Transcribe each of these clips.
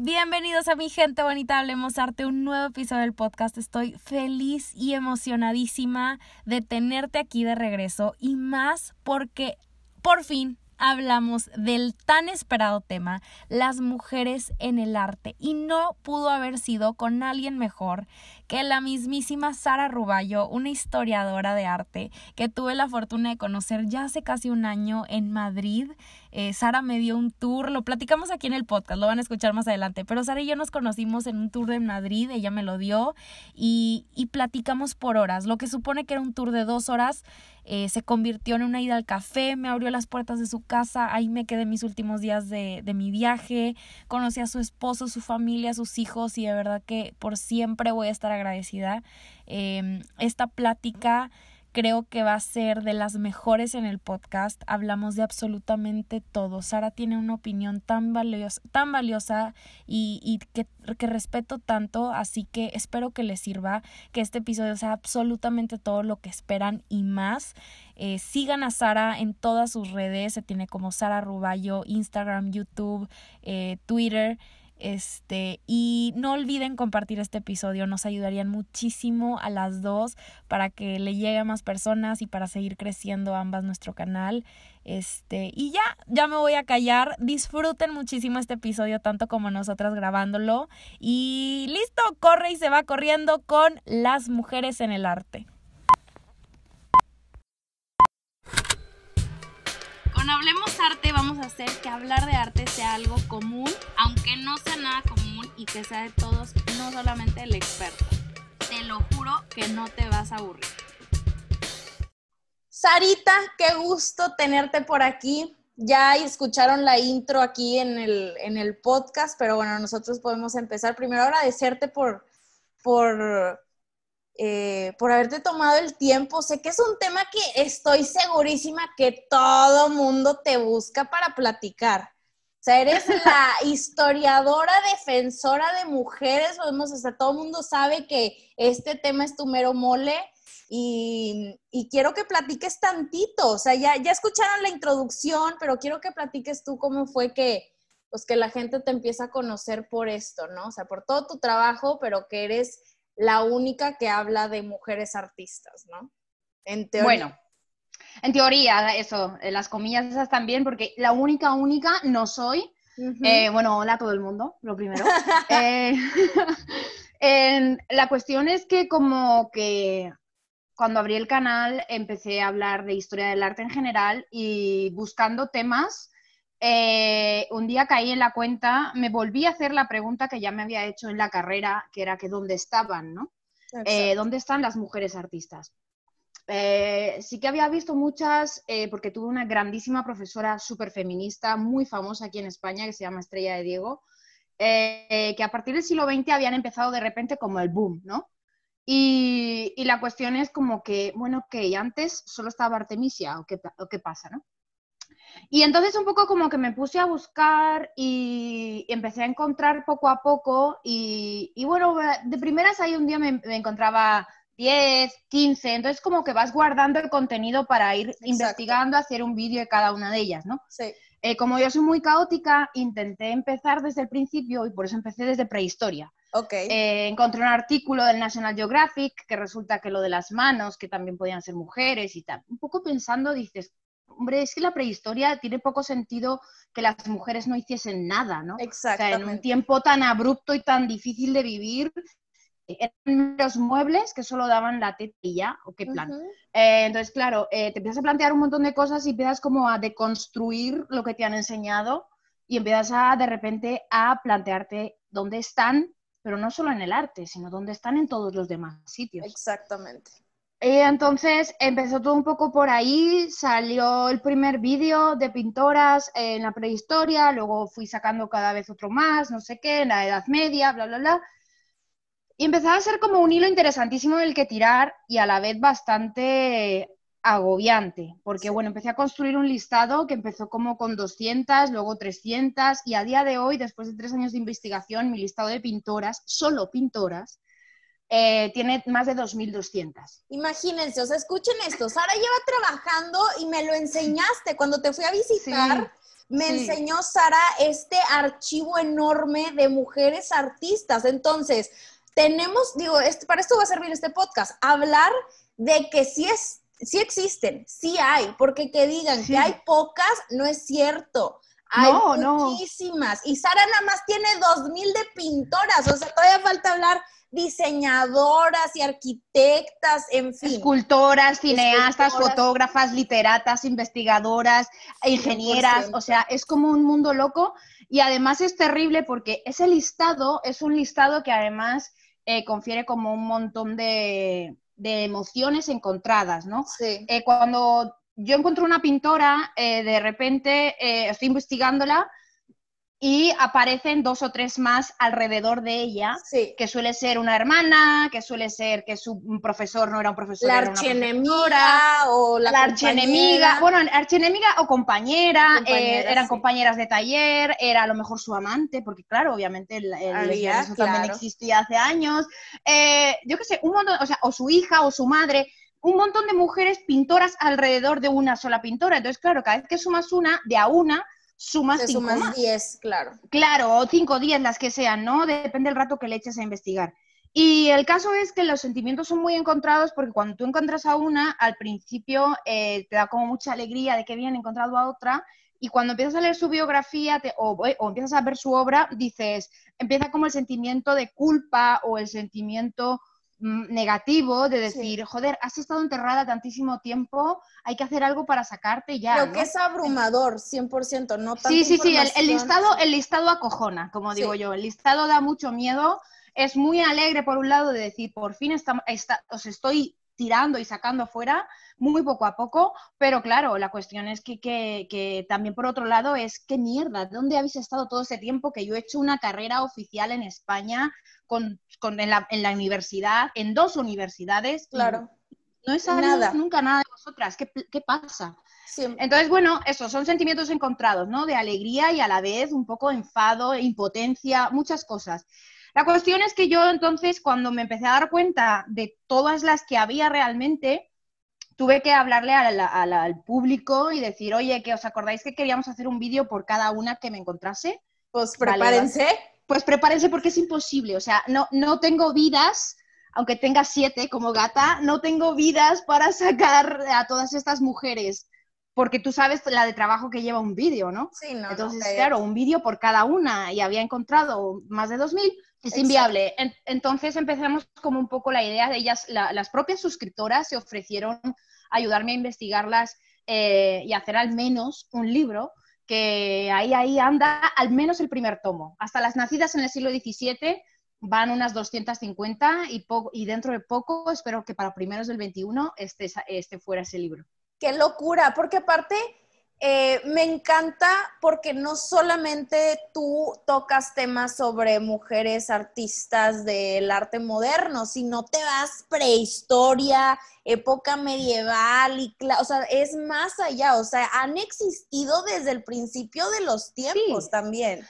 Bienvenidos a mi gente bonita, hablemos arte, un nuevo episodio del podcast. Estoy feliz y emocionadísima de tenerte aquí de regreso y más porque por fin hablamos del tan esperado tema, las mujeres en el arte. Y no pudo haber sido con alguien mejor que la mismísima Sara Ruballo, una historiadora de arte que tuve la fortuna de conocer ya hace casi un año en Madrid. Eh, Sara me dio un tour, lo platicamos aquí en el podcast, lo van a escuchar más adelante, pero Sara y yo nos conocimos en un tour de Madrid, ella me lo dio y, y platicamos por horas. Lo que supone que era un tour de dos horas eh, se convirtió en una ida al café, me abrió las puertas de su casa, ahí me quedé mis últimos días de, de mi viaje, conocí a su esposo, su familia, sus hijos y de verdad que por siempre voy a estar agradecida. Em, esta plática creo que va a ser de las mejores en el podcast. Hablamos de absolutamente todo. Sara tiene una opinión tan valiosa, tan valiosa y, y que, que, respeto tanto, así que espero que les sirva, que este episodio sea absolutamente todo lo que esperan y más. Eh, sigan a Sara en todas sus redes, se tiene como Sara Ruballo, Instagram, YouTube, eh, Twitter. Este, y no olviden compartir este episodio, nos ayudarían muchísimo a las dos para que le llegue a más personas y para seguir creciendo ambas nuestro canal. Este, y ya, ya me voy a callar. Disfruten muchísimo este episodio, tanto como nosotras grabándolo. Y listo, corre y se va corriendo con las mujeres en el arte. Con Hablemos Arte vamos a hacer que hablar de arte sea algo común, aunque no sea nada común y que sea de todos, no solamente el experto. Te lo juro que no te vas a aburrir. Sarita, qué gusto tenerte por aquí. Ya escucharon la intro aquí en el, en el podcast, pero bueno, nosotros podemos empezar. Primero agradecerte por, por eh, por haberte tomado el tiempo. Sé que es un tema que estoy segurísima que todo mundo te busca para platicar. O sea, eres la historiadora defensora de mujeres, podemos, o sea, todo el mundo sabe que este tema es tu mero mole y, y, quiero que platiques tantito. O sea, ya, ya escucharon la introducción, pero quiero que platiques tú cómo fue que, pues, que la gente te empieza a conocer por esto, ¿no? O sea, por todo tu trabajo, pero que eres la única que habla de mujeres artistas, ¿no? En teoría. Bueno, en teoría, eso, eh, las comillas esas también, porque la única, única no soy. Eh, bueno, hola a todo el mundo, lo primero. Eh, la cuestión es que como que cuando abrí el canal empecé a hablar de historia del arte en general y buscando temas eh, un día caí en la cuenta, me volví a hacer la pregunta que ya me había hecho en la carrera, que era que dónde estaban, ¿no? Eh, ¿Dónde están las mujeres artistas? Eh, sí que había visto muchas, porque tuve una grandísima profesora súper feminista, muy famosa aquí en España, que se llama Estrella de Diego, que a partir del siglo XX habían empezado de repente como el boom, ¿no? Y, la cuestión es como que, bueno, que antes solo estaba Artemisia, ¿o qué, o qué pasa, no? Y entonces un poco como que me puse a buscar y empecé a encontrar poco a poco y, bueno, de primeras ahí un día me, encontraba 10, 15, entonces como que vas guardando el contenido para ir investigando, hacer un vídeo de cada una de ellas, ¿no? Sí. Eh, como yo soy muy caótica, intenté empezar desde el principio y por eso empecé desde prehistoria. Okay. Eh, encontré un artículo del National Geographic que resulta que lo de las manos, que también podían ser mujeres y tal. Un poco pensando, dices, hombre, es que la prehistoria tiene poco sentido que las mujeres no hiciesen nada, ¿no? Exactamente. O sea, en un tiempo tan abrupto y tan difícil de vivir, eran los muebles que solo daban la tetilla, o qué plan. Eh, entonces, claro, eh, te empiezas a plantear un montón de cosas y empiezas como a deconstruir lo que te han enseñado y empiezas a, de repente, a plantearte dónde están, pero no solo en el arte, sino dónde están en todos los demás sitios. Exactamente. Y entonces empezó todo un poco por ahí, salió el primer vídeo de pintoras en la prehistoria, luego fui sacando cada vez otro más, no sé qué, en la Edad Media, bla, bla, bla. Y empezaba a ser como un hilo interesantísimo del que tirar y a la vez bastante agobiante, porque bueno, empecé a construir un listado que empezó como con 200, luego 300 y a día de hoy, después de tres años de investigación, mi listado de pintoras, solo pintoras, eh, tiene más de 2.200. Imagínense, o sea, escuchen esto, Sara lleva trabajando y me lo enseñaste cuando te fui a visitar. me enseñó Sara este archivo enorme de mujeres artistas. Entonces, tenemos, digo, este, para esto va a servir este podcast, hablar de que sí es sí existen, sí hay, porque que digan que hay pocas no es cierto. Hay muchísimas. Y Sara nada más tiene dos mil de pintoras, o sea, todavía falta hablar diseñadoras y arquitectas, en fin. Escultoras, cineastas, fotógrafas, literatas, investigadoras, ingenieras, o sea, es como un mundo loco y además es terrible porque ese listado es un listado que además eh, confiere como un montón de, de emociones encontradas, ¿no? Sí. Eh, cuando yo encuentro una pintora, eh, de repente estoy investigándola y aparecen dos o tres más alrededor de ella, que suele ser una hermana, que suele ser que su profesor no era un profesor, la archienemiga o la, la archienemiga, bueno, archienemiga o compañera, eh, eran compañeras de taller, era a lo mejor su amante, porque claro, obviamente el, el también existía hace años, eh, yo qué sé, un montón, o sea, o su hija o su madre, un montón de mujeres pintoras alrededor de una sola pintora. Entonces, claro, cada vez que sumas una, de a una, sumas cinco sumas 10, claro. Claro, o cinco o diez, las que sean, ¿no? Depende del rato que le eches a investigar. Y el caso es que los sentimientos son muy encontrados porque cuando tú encuentras a una, al principio eh, te da como mucha alegría de que bien encontrado a otra, y cuando empiezas a leer su biografía o, o, empiezas a ver su obra, dices, empieza como el sentimiento de culpa o el sentimiento negativo de decir, joder, has estado enterrada tantísimo tiempo, hay que hacer algo para sacarte ya. Lo que es abrumador, 100%, no Sí, sí, sí, el, listado, el listado acojona, como digo yo, el listado da mucho miedo, es muy alegre por un lado de decir, por fin está, os estoy tirando y sacando fuera muy poco a poco, pero claro, la cuestión es que, que, también por otro lado es, ¿qué mierda? ¿Dónde habéis estado todo ese tiempo que yo he hecho una carrera oficial en España con, con en, la, en, la, universidad, en dos universidades? Claro. No he sabido nunca nada de vosotras. ¿Qué, qué pasa? Entonces, bueno, eso, son sentimientos encontrados, ¿no? De alegría y a la vez un poco enfado, impotencia, muchas cosas. La cuestión es que yo entonces, cuando me empecé a dar cuenta de todas las que había realmente, tuve que hablarle al, público y decir, oye, que os acordáis que queríamos hacer un vídeo por cada una que me encontrase. Pues prepárense. pues prepárense porque es imposible. O sea, no, no tengo vidas, aunque tenga siete como gata, no tengo vidas para sacar a todas estas mujeres. Porque tú sabes la de trabajo que lleva un vídeo, ¿no? Sí, no. Entonces, claro, un vídeo por cada una y había encontrado más de dos mil es inviable. entonces empezamos como un poco la idea de ellas, las propias suscriptoras se ofrecieron ayudarme a investigarlas eh, y hacer al menos un libro que ahí, ahí anda al menos el primer tomo. Hasta las nacidas en el siglo XVII van unas 250 y, y dentro de poco, espero que para primeros del 21, este, este fuera ese libro. Qué locura, porque aparte eh, me encanta porque no solamente tú tocas temas sobre mujeres artistas del arte moderno, sino te vas prehistoria, época medieval, y o sea, es más allá, o sea, han existido desde el principio de los tiempos también.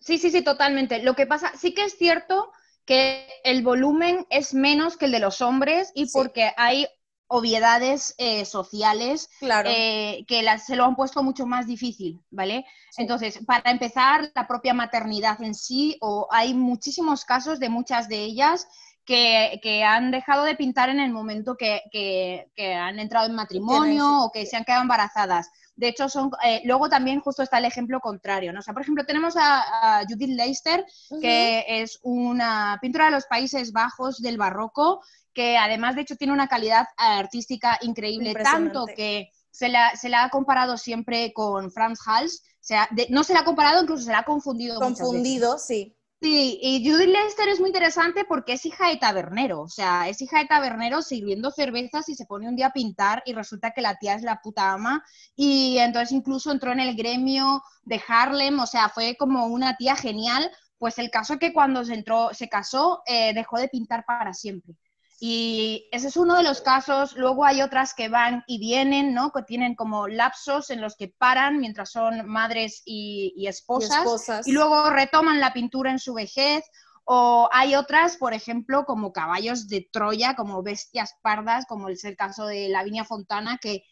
Sí, sí, sí, totalmente. Lo que pasa, sí que es cierto que el volumen es menos que el de los hombres y porque hay obviedades eh, sociales eh, que se lo han puesto mucho más difícil, ¿vale? Entonces, para empezar, la propia maternidad en sí, o hay muchísimos casos de muchas de ellas que, han dejado de pintar en el momento que, han entrado en matrimonio o que se han quedado embarazadas. De hecho, son, eh, luego también justo está el ejemplo contrario, ¿no? O sea, por ejemplo, tenemos a, Judith Leister, que es una pintora de los Países Bajos del barroco, que además de hecho tiene una calidad artística increíble, tanto que se la, se la, ha comparado siempre con Franz Hals, o sea, no se la ha comparado, incluso se la ha confundido. Confundido, sí. Sí, y Judith Lester es muy interesante porque es hija de tabernero, o sea, es hija de tabernero sirviendo cervezas y se pone un día a pintar y resulta que la tía es la puta ama y entonces incluso entró en el gremio de Harlem, o sea, fue como una tía genial, pues el caso es que cuando se entró, se casó, eh, dejó de pintar para siempre. Y ese es uno de los casos. Luego hay otras que van y vienen, ¿no? Que tienen como lapsos en los que paran mientras son madres y, esposas, y luego retoman la pintura en su vejez. O hay otras, por ejemplo, como caballos de Troya, como bestias pardas, como es el caso de Lavinia Fontana, que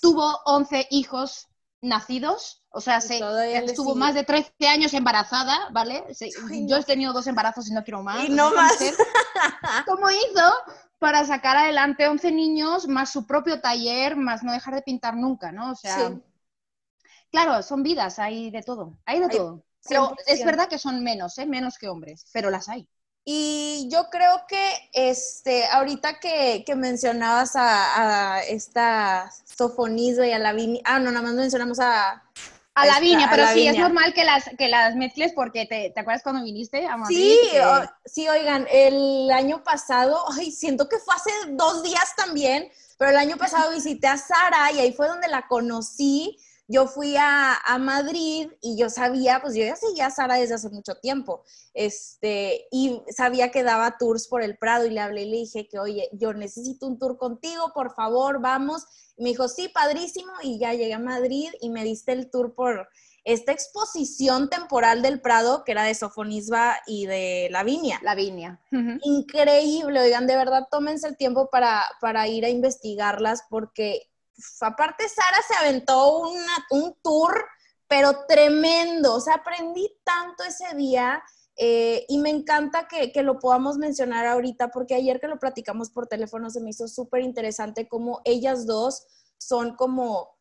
tuvo 11 hijos nacidos, O sea, se, estuvo más de 13 años embarazada, ¿vale? yo he tenido dos embarazos y no quiero más. Y no más. ¿Cómo hizo para sacar adelante 11 niños, más su propio taller, más no dejar de pintar nunca, ¿no? O sea, claro, son vidas, hay de todo, hay de todo. Pero es verdad que son menos, ¿eh? Menos que hombres, pero las hay. Y yo creo que este, ahorita que, mencionabas a, esta Sofonisba y a Lavinia, ah, no, nada más mencionamos a... A Lavinia, pero sí, es normal que las, que las mezcles porque te, ¿te acuerdas cuando viniste a Madrid? Sí, sí, oigan, el año pasado, ay, siento que fue hace dos días también, pero el año pasado visité a Sara y ahí fue donde la conocí yo fui a, Madrid y yo sabía, pues yo ya seguía a Sara desde hace mucho tiempo, este, y sabía que daba tours por el Prado y le hablé y le dije que, oye, yo necesito un tour contigo, por favor, vamos. Y me dijo, sí, padrísimo, y ya llegué a Madrid y me diste el tour por esta exposición temporal del Prado, que era de Sofonisba y de Lavinia. Lavinia. Increíble, oigan, de verdad tómense el tiempo para, para ir a investigarlas porque aparte Sara se aventó un tour, pero tremendo, o sea, aprendí tanto ese día eh, y me encanta que, lo podamos mencionar ahorita porque ayer que lo platicamos por teléfono se me hizo súper interesante cómo ellas dos son como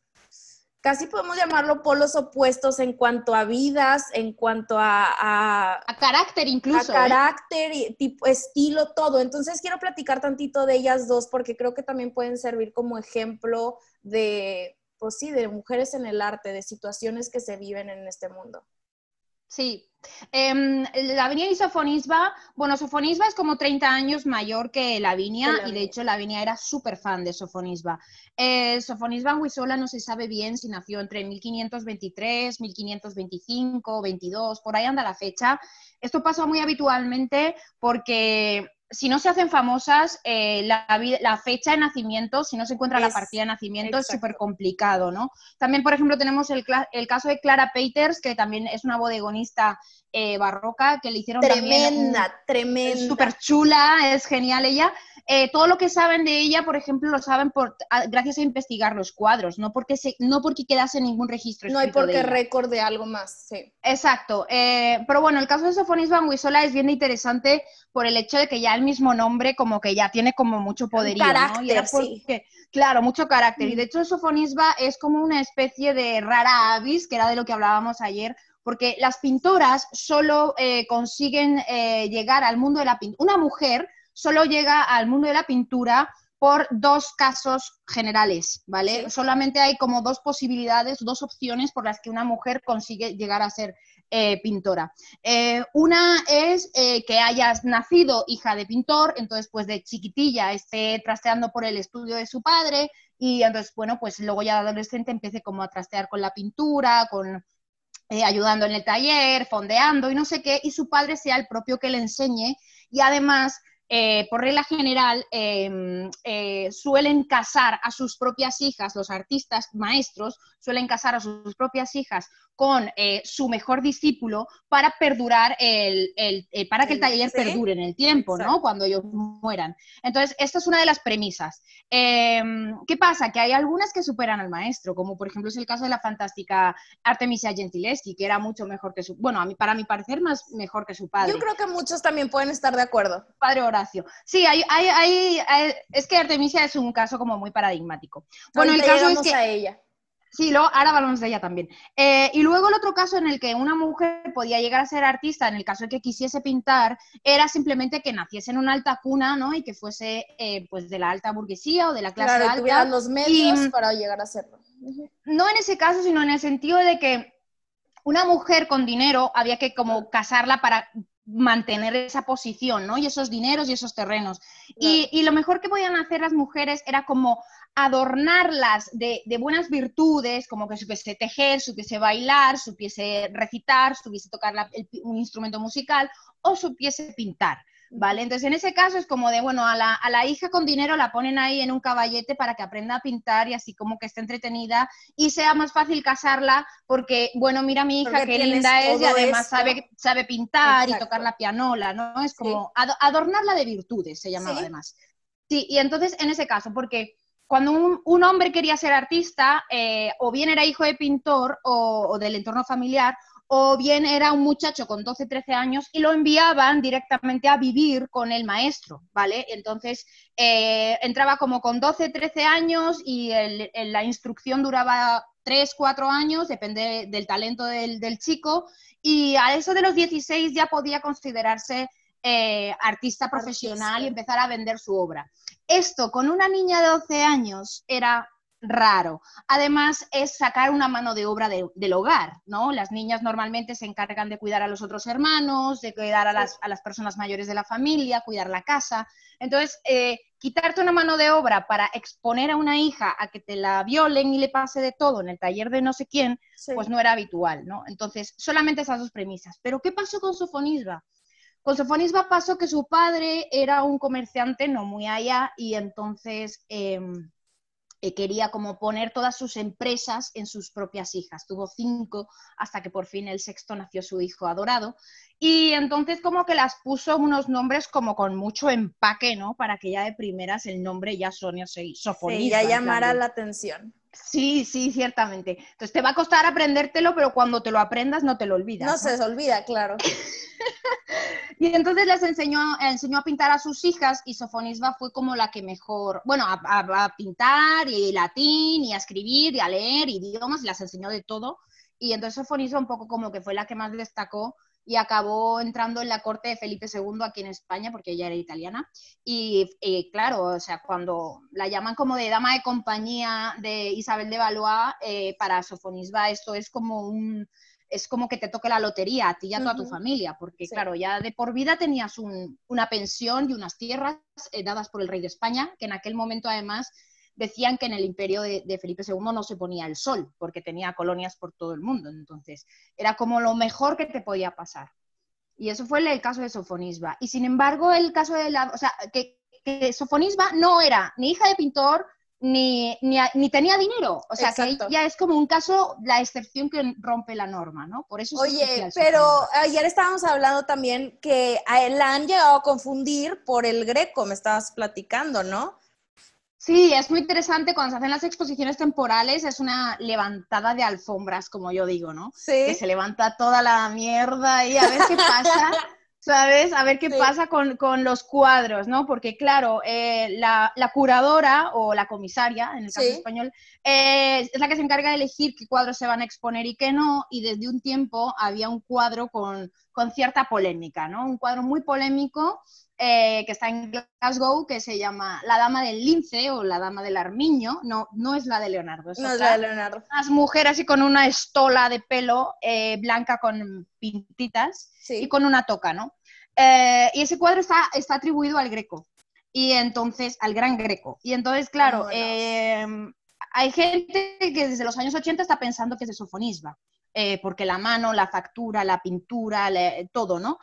casi podemos llamarlo polos opuestos en cuanto a vidas, en cuanto a... A, carácter incluso. A ¿eh? carácter, tipo, estilo, todo. Entonces quiero platicar tantito de ellas dos porque creo que también pueden servir como ejemplo de, pues sí, de mujeres en el arte, de situaciones que se viven en este mundo. Sí. Eh, Lavinia y Sofonisba, bueno, Sofonisba es como 30 años mayor que Lavinia y de hecho Lavinia era súper fan de Sofonisba. Eh, Sofonisba Huisola no se sabe bien si nació entre 1523, 1525, 22, por ahí anda la fecha. Esto pasó muy habitualmente porque si no se hacen famosas, eh, la, fecha de nacimiento, si no se encuentra la partida de nacimiento, es súper complicado, ¿no? También, por ejemplo, tenemos el, caso de Clara Peters, que también es una bodegonista eh, barroca, que le hicieron tremenda, tremenda. Súper chula, es genial ella. Eh, todo lo que saben de ella, por ejemplo, lo saben por, gracias a investigar los cuadros, no porque, se, no porque quedase ningún registro. No hay porque récord de algo más, sí. Exacto. Eh, pero bueno, el caso de Sofonis Banguisola es bien interesante por el hecho de que ya el mismo nombre como que ya tiene como mucho poderío. Carácter, sí. Claro, mucho carácter. Y de mm. hecho Sofonisba es como una especie de rara avis, que era de lo que hablábamos ayer, porque las pintoras solo eh, consiguen llegar al mundo de la pintura. Una mujer solo llega al mundo de la pintura por dos casos generales, ¿vale? Solamente hay como dos posibilidades, dos opciones por las que una mujer consigue llegar a ser eh, pintora. Eh, una es eh, que hayas nacido hija de pintor, entonces pues de chiquitilla esté trasteando por el estudio de su padre y entonces, bueno, pues luego ya de adolescente empiece como a trastear con la pintura, con ayudando en el taller, fondeando y no sé qué, y su padre sea el propio que le enseñe y además eh, por regla general, em, eh, suelen casar a sus propias hijas, los artistas maestros suelen casar a sus propias hijas con eh, su mejor discípulo para perdurar el, para que el taller perdure en el tiempo, ¿no? Cuando ellos mueran. Entonces, esta es una de las premisas. Em, ¿Qué pasa? Que hay algunas que superan al maestro, como por ejemplo es el caso de la fantástica Artemisia Gentileschi, que era mucho mejor que su, bueno, a mí, para mi parecer, más mejor que su padre. Yo creo que muchos también pueden estar de acuerdo. Padre Horacio. Sí, hay, hay, es que Artemisia es un caso como muy paradigmático. Bueno, el caso es que... A ella. Sí, luego, ahora hablamos de ella también. Eh, y luego el otro caso en el que una mujer podía llegar a ser artista, en el caso de que quisiese pintar, era simplemente que naciese en una alta cuna, ¿no? Y que fuese, eh, pues, de la alta burguesía o de la clase claro, alta. los medios para llegar a serlo. No en ese caso, sino en el sentido de que una mujer con dinero había que como casarla para mantener esa posición, ¿no? Y esos dineros y esos terrenos. Y, y, lo mejor que podían hacer las mujeres era como adornarlas de, buenas virtudes, como que supiese tejer, supiese bailar, supiese recitar, supiese tocar un instrumento musical o supiese pintar. ¿Vale? Entonces, en ese caso es como de, bueno, a la, hija con dinero la ponen ahí en un caballete para que aprenda a pintar y así como que esté entretenida y sea más fácil casarla porque, bueno, mira mi hija, qué linda es y además sabe, sabe pintar y tocar la pianola, ¿no? Es como adornarla de virtudes, se llamaba además. Sí, y entonces en ese caso, porque cuando un, hombre quería ser artista, eh, o bien era hijo de pintor o, del entorno familiar, o bien era un muchacho con 12, 13 años y lo enviaban directamente a vivir con el maestro, ¿vale? Entonces eh, entraba como con 12, 13 años y la instrucción duraba 3, 4 años, depende del talento del, chico, y a eso de los 16 ya podía considerarse eh, artista profesional y empezar a vender su obra. Esto con una niña de 12 años era raro. Además, es sacar una mano de obra del hogar, ¿no? Las niñas normalmente se encargan de cuidar a los otros hermanos, de cuidar a las, personas mayores de la familia, cuidar la casa. Entonces, eh, quitarte una mano de obra para exponer a una hija a que te la violen y le pase de todo en el taller de no sé quién, pues no era habitual, ¿no? Entonces, solamente esas dos premisas. Pero, ¿qué pasó con Sofonisba? Con Sofonisba pasó que su padre era un comerciante no muy allá y entonces... Em, eh, quería como poner todas sus empresas en sus propias hijas. Tuvo cinco hasta que por fin el sexto nació su hijo adorado. Y entonces como que las puso unos nombres como con mucho empaque, ¿no? Para que ya de primeras el nombre ya Sonia se Sí, ya llamara la atención. Sí, sí, ciertamente. Entonces te va a costar aprendértelo, pero cuando te lo aprendas no te lo olvidas. No, se olvida, claro. Y entonces les enseñó, enseñó a pintar a sus hijas y Sofonisba fue como la que mejor, bueno, a, pintar y latín y a escribir y a leer idiomas y las enseñó de todo. Y entonces Sofonisba un poco como que fue la que más destacó y acabó entrando en la corte de Felipe II aquí en España, porque ella era italiana. Y, claro, o sea, cuando la llaman como de dama de compañía de Isabel de Valois, eh, para Sofonisba esto es como un, es como que te toque la lotería a ti y a toda tu familia, porque claro, ya de por vida tenías una pensión y unas tierras eh, dadas por el rey de España, que en aquel momento además decían que en el imperio de, Felipe II no se ponía el sol, porque tenía colonias por todo el mundo, entonces era como lo mejor que te podía pasar. Y eso fue el, caso de Sofonisba. Y sin embargo, el caso de la, o sea, que, que Sofonisba no era ni hija de pintor, ni, ni, tenía dinero. O sea, que ya es como un caso, la excepción que rompe la norma, ¿no? Por eso Oye, pero ayer estábamos hablando también que a él la han llegado a confundir por el greco, me estabas platicando, ¿no? Sí, es muy interesante cuando se hacen las exposiciones temporales, es una levantada de alfombras, como yo digo, ¿no? Sí. Que se levanta toda la mierda y a ver qué pasa. ¿sabes? A ver qué pasa con, los cuadros, ¿no? Porque, claro, eh, la, curadora o la comisaria, en el caso español, eh, es la que se encarga de elegir qué cuadros se van a exponer y qué no, y desde un tiempo había un cuadro con, cierta polémica, ¿no? Un cuadro muy polémico eh, que está en Glasgow, que se llama La Dama del Lince o La Dama del Armiño, no, no es la de Leonardo. Es no es la de Leonardo. Unas mujeres así con una estola de pelo blanca con pintitas y con una toca, ¿no? Eh, y ese cuadro está, está atribuido al Greco, y entonces, al Gran Greco. Y entonces, claro, eh, hay gente que desde los años 80 está pensando que es de Sofonisba, eh, porque la mano, la factura, la pintura, todo, ¿no?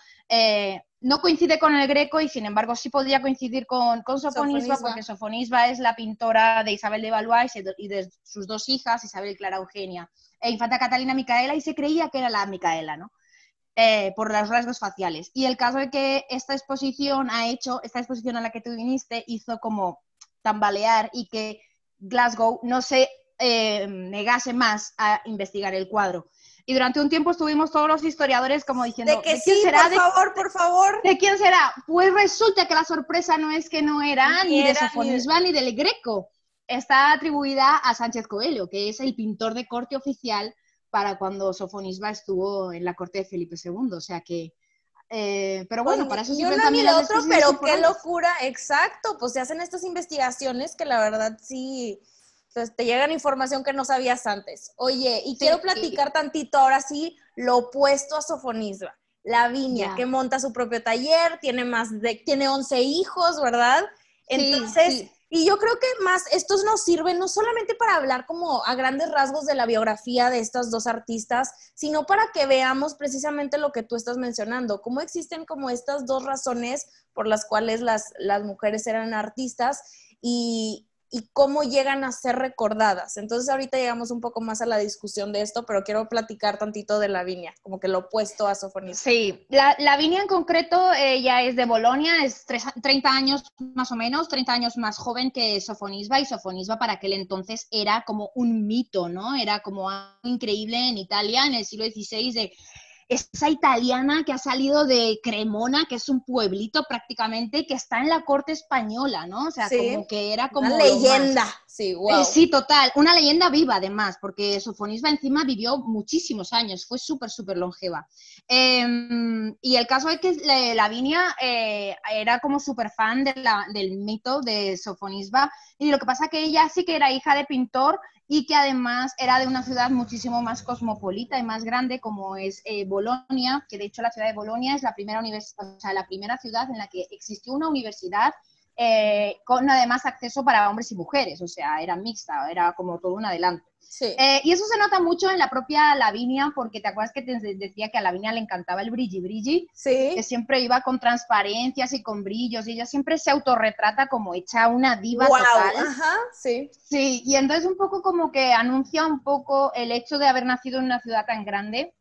no coincide con el Greco y sin embargo sí podría coincidir con, con Sofonisba, porque Sofonisba es la pintora de Isabel de Valois y de sus dos hijas, Isabel y Clara Eugenia, e Infanta Catalina Micaela, y se creía que era la Micaela, ¿no? Eh, por los rasgos faciales. Y el caso de que esta exposición ha hecho, esta exposición a la que tú viniste, hizo como tambalear y que Glasgow no se eh, negase más a investigar el cuadro. Y durante un tiempo estuvimos todos los historiadores como diciendo... De que sí, será? por favor, por favor. ¿De quién será? Pues resulta que la sorpresa no es que no era ni, de Sofonisba ni del Greco. Está atribuida a Sánchez Coelho, que es el pintor de corte oficial para cuando Sofonisba estuvo en la corte de Felipe II. O sea que, eh, pero bueno, para eso yo no vi lo otro, pero qué locura, exacto, pues se hacen estas investigaciones que la verdad sí, pues te llegan información que no sabías antes. Oye, y quiero platicar tantito ahora sí lo opuesto a Sofonisba. La viña, que monta su propio taller, tiene más de, tiene 11 hijos, ¿verdad? Entonces, y yo creo que más, estos nos sirven no solamente para hablar como a grandes rasgos de la biografía de estas dos artistas, sino para que veamos precisamente lo que tú estás mencionando, cómo existen como estas dos razones por las cuales las, las mujeres eran artistas y, y cómo llegan a ser recordadas. Entonces ahorita llegamos un poco más a la discusión de esto, pero quiero platicar tantito de Lavinia, como que lo opuesto a Sofonisba. Sí, la, Lavinia en concreto ella es de Bolonia, es 30 años más o menos, 30 años más joven que Sofonisba y Sofonisba para aquel entonces era como un mito, ¿no? Era como algo increíble en Italia en el siglo XVI de esa italiana que ha salido de Cremona, que es un pueblito prácticamente, que está en la corte española, ¿no? O sea, como que era como... Una leyenda, sí, wow. Eh, sí, total, una leyenda viva además, porque Sofonisba encima vivió muchísimos años, fue súper, súper longeva. Em, y el caso es que Lavinia eh, era como súper fan de del mito de Sofonisba, y lo que pasa que ella sí que era hija de pintor y que además era de una ciudad muchísimo más cosmopolita y más grande como es eh, Bolonia, que de hecho la ciudad de Bolonia es la primera, o sea, la primera ciudad en la que existió una universidad eh, con además acceso para hombres y mujeres, o sea, era mixta, era como todo un adelanto. Eh, y eso se nota mucho en la propia Lavinia, porque te acuerdas que te decía que a Lavinia le encantaba el brilli brilli, sí. que siempre iba con transparencias y con brillos, y ella siempre se autorretrata como hecha una diva total. Ajá, sí. Sí, y entonces un poco como que anuncia un poco el hecho de haber nacido en una ciudad tan grande,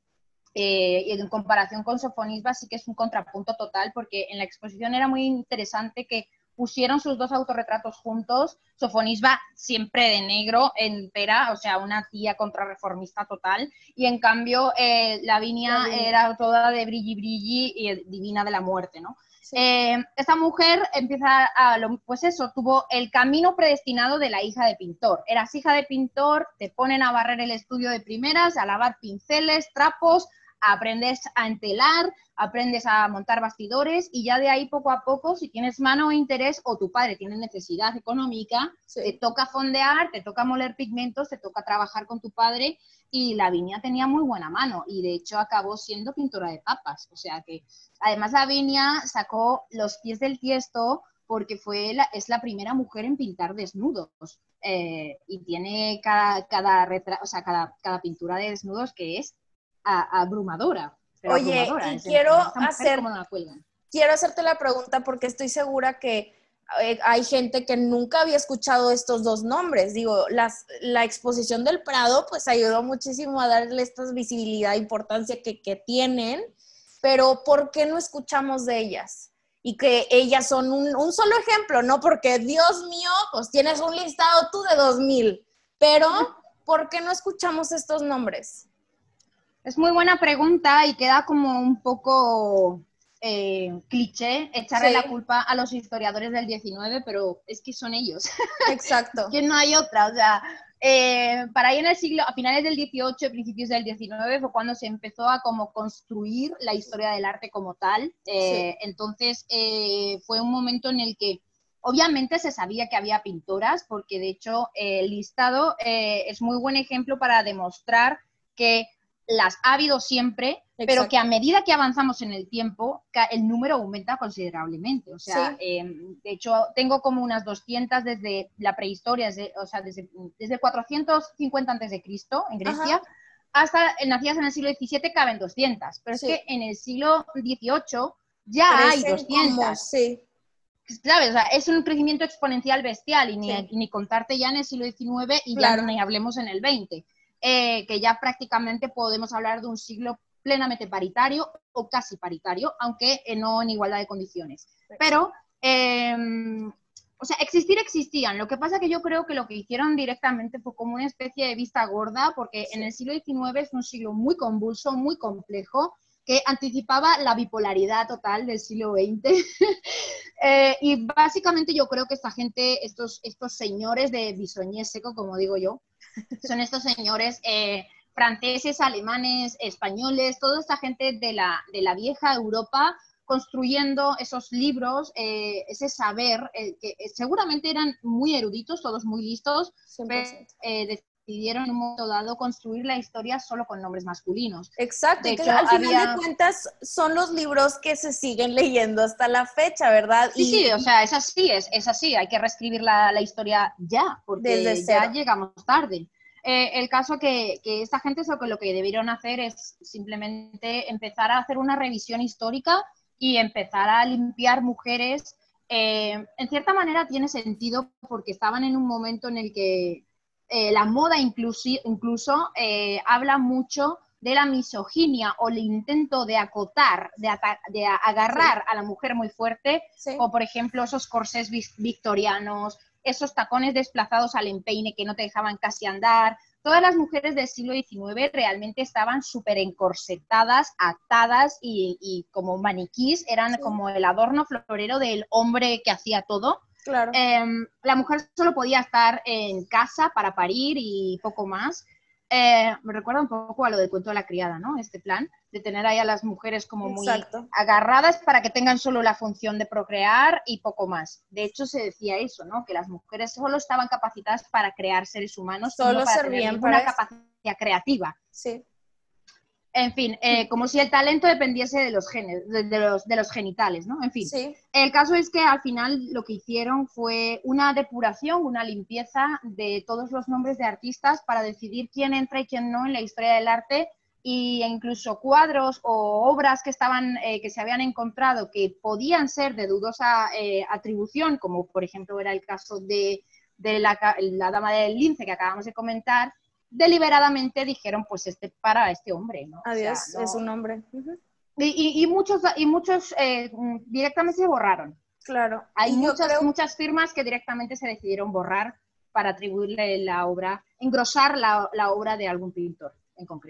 eh, y en comparación con Sofonisba sí que es un contrapunto total, porque en la exposición era muy interesante que pusieron sus dos autorretratos juntos, Sofonisba siempre de negro, entera, o sea, una tía contrarreformista total, y en cambio eh, Lavinia era toda de brilli brilli y divina de la muerte, ¿no? Eh, esta mujer empieza a, pues eso, tuvo el camino predestinado de la hija de pintor. Eras hija de pintor, te ponen a barrer el estudio de primeras, a lavar pinceles, trapos, aprendes a entelar, aprendes a montar bastidores y ya de ahí poco a poco, si tienes mano o interés o tu padre tiene necesidad económica, te toca fondear, te toca moler pigmentos, te toca trabajar con tu padre y la viña tenía muy buena mano y de hecho acabó siendo pintora de papas. O sea que además la viña sacó los pies del tiesto porque fue la, es la primera mujer en pintar desnudos. Eh, y tiene cada, cada, o sea, cada, cada pintura de desnudos que es abrumadora. Oye, y quiero hacer, quiero hacerte la pregunta porque estoy segura que eh, hay gente que nunca había escuchado estos dos nombres. Digo, las, la exposición del Prado pues ayudó muchísimo a darle esta visibilidad e importancia que, que tienen, pero ¿por qué no escuchamos de ellas? Y que ellas son un, un solo ejemplo, ¿no? Porque, Dios mío, pues tienes un listado tú de 2000, pero ¿por qué no escuchamos estos nombres? Es muy buena pregunta y queda como un poco eh, cliché echarle la culpa a los historiadores del 19, pero es que son ellos. Exacto. que no hay otra. O sea, eh, para ahí en el siglo, a finales del 18, principios del 19, fue cuando se empezó a como construir la historia del arte como tal. Eh, entonces, fue un momento en el que obviamente se sabía que había pintoras, porque de hecho el listado es muy buen ejemplo para demostrar que las ha habido siempre, pero que a medida que avanzamos en el tiempo, el número aumenta considerablemente. O sea, em, de hecho, tengo como unas 200 desde la prehistoria, o sea, desde, desde 450 antes de Cristo en Grecia, hasta nacidas en el siglo XVII caben 200. Pero es que en el siglo XVIII ya hay 200. sí. ¿Sabes? O sea, es un crecimiento exponencial bestial y ni, contarte ya en el siglo XIX y ya ni hablemos en el XX. Eh, que ya prácticamente podemos hablar de un siglo plenamente paritario o casi paritario, aunque eh, no en igualdad de condiciones. Pero, em, o sea, existir existían. Lo que pasa que yo creo que lo que hicieron directamente fue como una especie de vista gorda, porque en el siglo XIX es un siglo muy convulso, muy complejo, que anticipaba la bipolaridad total del siglo XX. Eh, y básicamente yo creo que esta gente, estos, estos señores de bisoñés seco, como digo yo, son estos señores eh, franceses, alemanes, españoles, toda esta gente de la, de la vieja Europa construyendo esos libros, eh, ese saber, eh, que seguramente eran muy eruditos, todos muy listos, decidieron en un momento dado construir la historia solo con nombres masculinos. Exacto, que al final de cuentas son los libros que se siguen leyendo hasta la fecha, ¿verdad? Sí, sí, o sea, es así, es, es así, hay que reescribir la, la historia ya, porque ya llegamos tarde. Eh, el caso que, que esta gente lo que, lo que debieron hacer es simplemente empezar a hacer una revisión histórica y empezar a limpiar mujeres eh, en cierta manera tiene sentido porque estaban en un momento en el que eh, la moda incluso, incluso eh, habla mucho de la misoginia o el intento de acotar, de, agarrar a la mujer muy fuerte, o por ejemplo esos corsés victorianos, esos tacones desplazados al empeine que no te dejaban casi andar. Todas las mujeres del siglo XIX realmente estaban súper encorsetadas, atadas y, como maniquís, eran como el adorno florero del hombre que hacía todo. Claro. Em, la mujer solo podía estar en casa para parir y poco más. Eh, me recuerda un poco a lo del cuento de la criada, ¿no? Este plan de tener ahí a las mujeres como muy agarradas para que tengan solo la función de procrear y poco más. De hecho, se decía eso, ¿no? Que las mujeres solo estaban capacitadas para crear seres humanos, solo para servían para capacidad creativa. Sí. En fin, eh, como si el talento dependiese de los genes, de, los, de los genitales, ¿no? En fin, el caso es que al final lo que hicieron fue una depuración, una limpieza de todos los nombres de artistas para decidir quién entra y quién no en la historia del arte y incluso cuadros o obras que estaban eh, que se habían encontrado que podían ser de dudosa eh, atribución, como por ejemplo era el caso de, la, la, dama del lince que acabamos de comentar, deliberadamente dijeron, pues este para este hombre, ¿no? Adiós, es un hombre. y, muchos, y muchos eh, directamente se borraron. Claro. Hay muchas, muchas firmas que directamente se decidieron borrar para atribuirle la obra, engrosar la, la obra de algún pintor.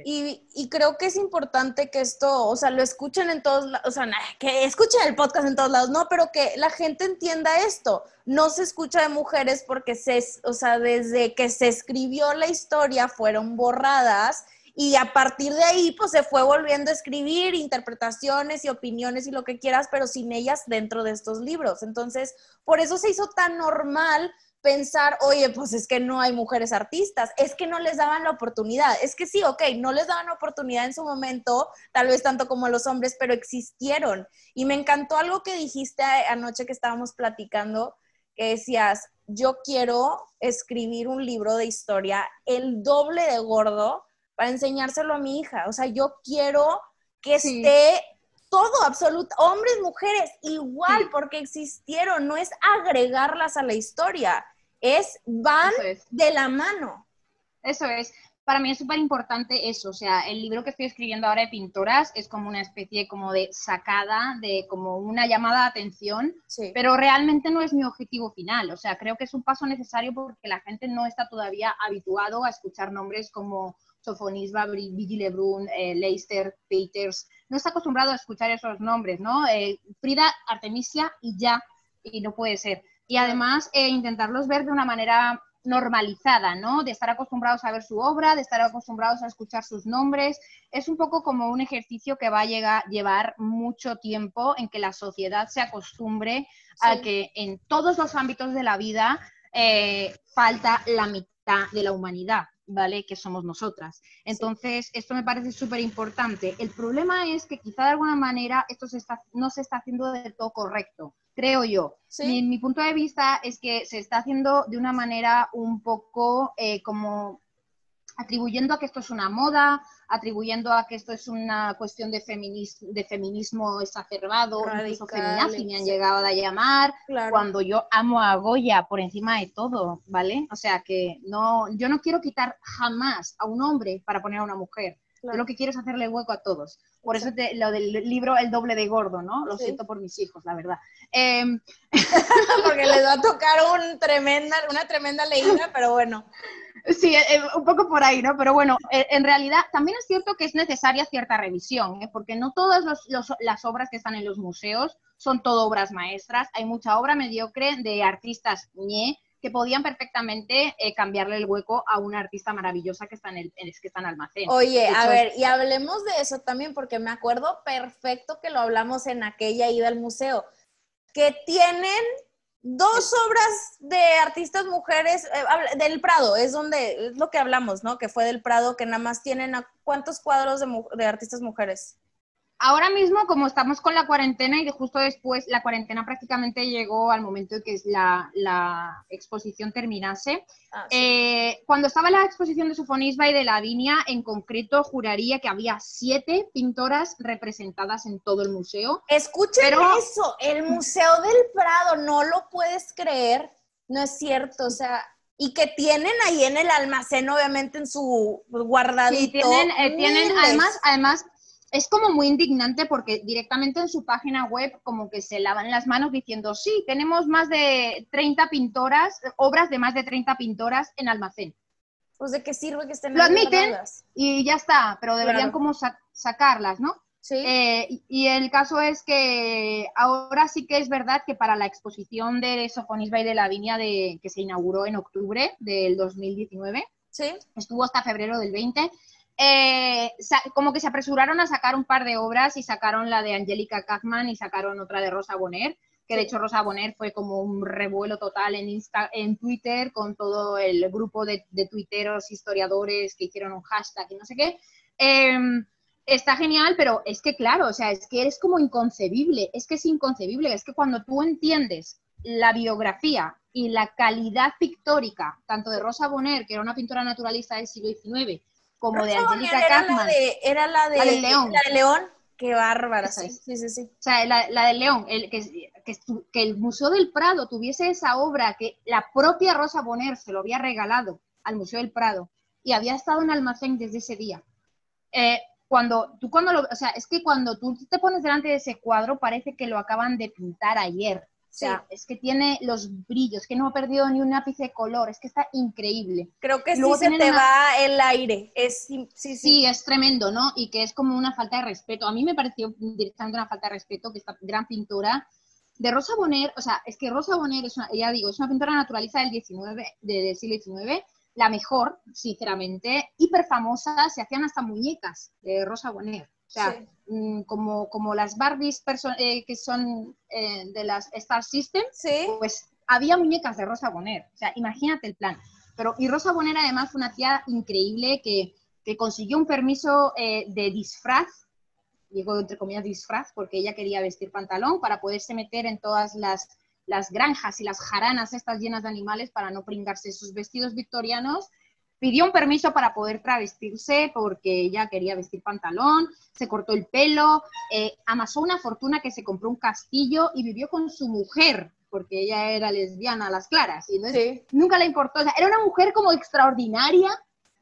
Y, creo que es importante que esto, o sea, lo escuchen en todos lados, o sea, que escuchen el podcast en todos lados, no, pero que la gente entienda esto. No se escucha de mujeres porque se, o sea, desde que se escribió la historia fueron borradas y a partir de ahí pues se fue volviendo a escribir interpretaciones y opiniones y lo que quieras, pero sin ellas dentro de estos libros. Entonces, por eso se hizo tan normal pensar, oye, pues es que no hay mujeres artistas, es que no les daban la oportunidad, es que sí, ok, no les daban la oportunidad en su momento, tal vez tanto como los hombres, pero existieron. Y me encantó algo que dijiste anoche que estábamos platicando, que decías, yo quiero escribir un libro de historia el doble de gordo para enseñárselo a mi hija, o sea, yo quiero que esté todo, absoluto, hombres, mujeres, igual, porque existieron, no es agregarlas a la historia, es van de la mano. Eso es. Para mí es súper importante eso, o sea, el libro que estoy escribiendo ahora de pintoras es como una especie como de sacada, de como una llamada de atención, pero realmente no es mi objetivo final, o sea, creo que es un paso necesario porque la gente no está todavía habituado a escuchar nombres como Sofonisba, Vicky Lebrun, eh, Leicester, Peters, no está acostumbrado a escuchar esos nombres, ¿no? Eh, Frida, Artemisia y ya, y no puede ser. Y además eh, intentarlos ver de una manera normalizada, ¿no? De estar acostumbrados a ver su obra, de estar acostumbrados a escuchar sus nombres. Es un poco como un ejercicio que va a llegar, llevar mucho tiempo en que la sociedad se acostumbre a que en todos los ámbitos de la vida falta la mitad de la humanidad. ¿Vale? Que somos nosotras. Entonces, esto me parece súper importante. El problema es que quizá de alguna manera esto se está, no se está haciendo del todo correcto, creo yo. Mi, punto de vista es que se está haciendo de una manera un poco eh, como atribuyendo a que esto es una moda, atribuyendo a que esto es una cuestión de, feminismo, de feminismo exacerbado, incluso feminazi me han llegado a llamar, cuando yo amo a Goya por encima de todo, ¿vale? O sea que no, yo no quiero quitar jamás a un hombre para poner a una mujer. Yo lo que quiero es hacerle hueco a todos. Por eso lo del libro El doble de gordo, ¿no? Lo siento por mis hijos, la verdad. Em, Porque les va a tocar un tremenda, una tremenda leída, pero bueno. Sí, eh, eh, un poco por ahí, ¿no? Pero bueno, eh, en realidad también es cierto que es necesaria cierta revisión, porque no todas las obras que están en los museos son todo obras maestras. Hay mucha obra mediocre de artistas ñe que podían perfectamente cambiarle el hueco a una artista maravillosa que está en el, que está en almacén. Oye, a ver, y hablemos de eso también, porque me acuerdo perfecto que lo hablamos en aquella ida al museo, que tienen dos obras de artistas mujeres eh, del Prado, es donde es lo que hablamos, ¿no? Que fue del Prado, que nada más tienen a cuántos cuadros de, artistas mujeres. Ahora mismo, como estamos con la cuarentena y de justo después, la cuarentena prácticamente llegó al momento de que la, la exposición terminase. Ah, sí. Eh, cuando estaba la exposición de Sofonisba y de Lavinia, en concreto, juraría que había siete pintoras representadas en todo el museo. Escuchen Pero- eso, el Museo del Prado, no lo puedes creer, no es cierto, o sea, y que tienen ahí en el almacén, obviamente en su guardadito. Sí, tienen, eh, tienen además, además, es como muy indignante porque directamente en su página web como que se lavan las manos diciendo, sí, tenemos más de 30 pintoras, obras de más de 30 pintoras en almacén. Pues de qué sirve que estén Lo admiten. Y ya está, pero deberían Claro. como sa- sacarlas, ¿no? Sí. Eh, y- y el caso es que ahora sí que es verdad que para la exposición de Sofonisba y de Lavinia de, que se inauguró en octubre del 2019, sí. estuvo hasta febrero del 20, eh, como que se apresuraron a sacar un par de obras y sacaron la de Angélica Kaufman y sacaron otra de Rosa Bonner, que de hecho Rosa Bonner fue como un revuelo total en, Insta, en Twitter con todo el grupo de, de tuiteros, historiadores que hicieron un hashtag y no sé qué. Em, está genial, pero es que claro, o sea, es que es como inconcebible, es que es inconcebible, es que cuando tú entiendes la biografía y la calidad pictórica, tanto de Rosa Bonheur, que era una pintora naturalista del siglo XIX, como de Angélica Bonheur era la Kaufman, de, era la de, La del león. La de León. Qué bárbara, sí, sí, sí, sí. o sea, la, la del León, el, que, que, el Museo del Prado tuviese esa obra que la propia Rosa Bonheur se lo había regalado al Museo del Prado y había estado en almacén desde ese día. Eh, cuando tú cuando lo, o sea, es que cuando tú te pones delante de ese cuadro parece que lo acaban de pintar ayer. O sea, es que tiene los brillos, que no ha perdido ni un ápice de color, es que está increíble. Creo que sí Luego se te una- va el aire. Es, sí, sí, sí. Sí, es tremendo, ¿no? Y que es como una falta de respeto. A mí me pareció directamente una falta de respeto que esta gran pintora de Rosa Bonheur, o sea, es que Rosa Bonheur es una, ya digo, es una pintora naturalista del 19, de- del siglo XIX, la mejor, sinceramente, hiper famosa, se hacían hasta muñecas de Rosa Bonheur. O sea, Sí. mm, como, como las Barbies eh, que son eh, de las Star System, Sí. pues había muñecas de Rosa Bonheur. O sea, imagínate el plan. Pero, y Rosa Bonheur además fue una tía increíble que, que consiguió un permiso eh, de disfraz, digo entre comillas disfraz, porque ella quería vestir pantalón para poderse meter en todas las, las granjas y las jaranas estas llenas de animales para no pringarse sus vestidos victorianos. Pidió un permiso para poder travestirse porque ella quería vestir pantalón, se cortó el pelo, eh, amasó una fortuna que se compró un castillo y vivió con su mujer, porque ella era lesbiana a las claras. Y entonces Sí. nunca le importó. O sea, era una mujer como extraordinaria,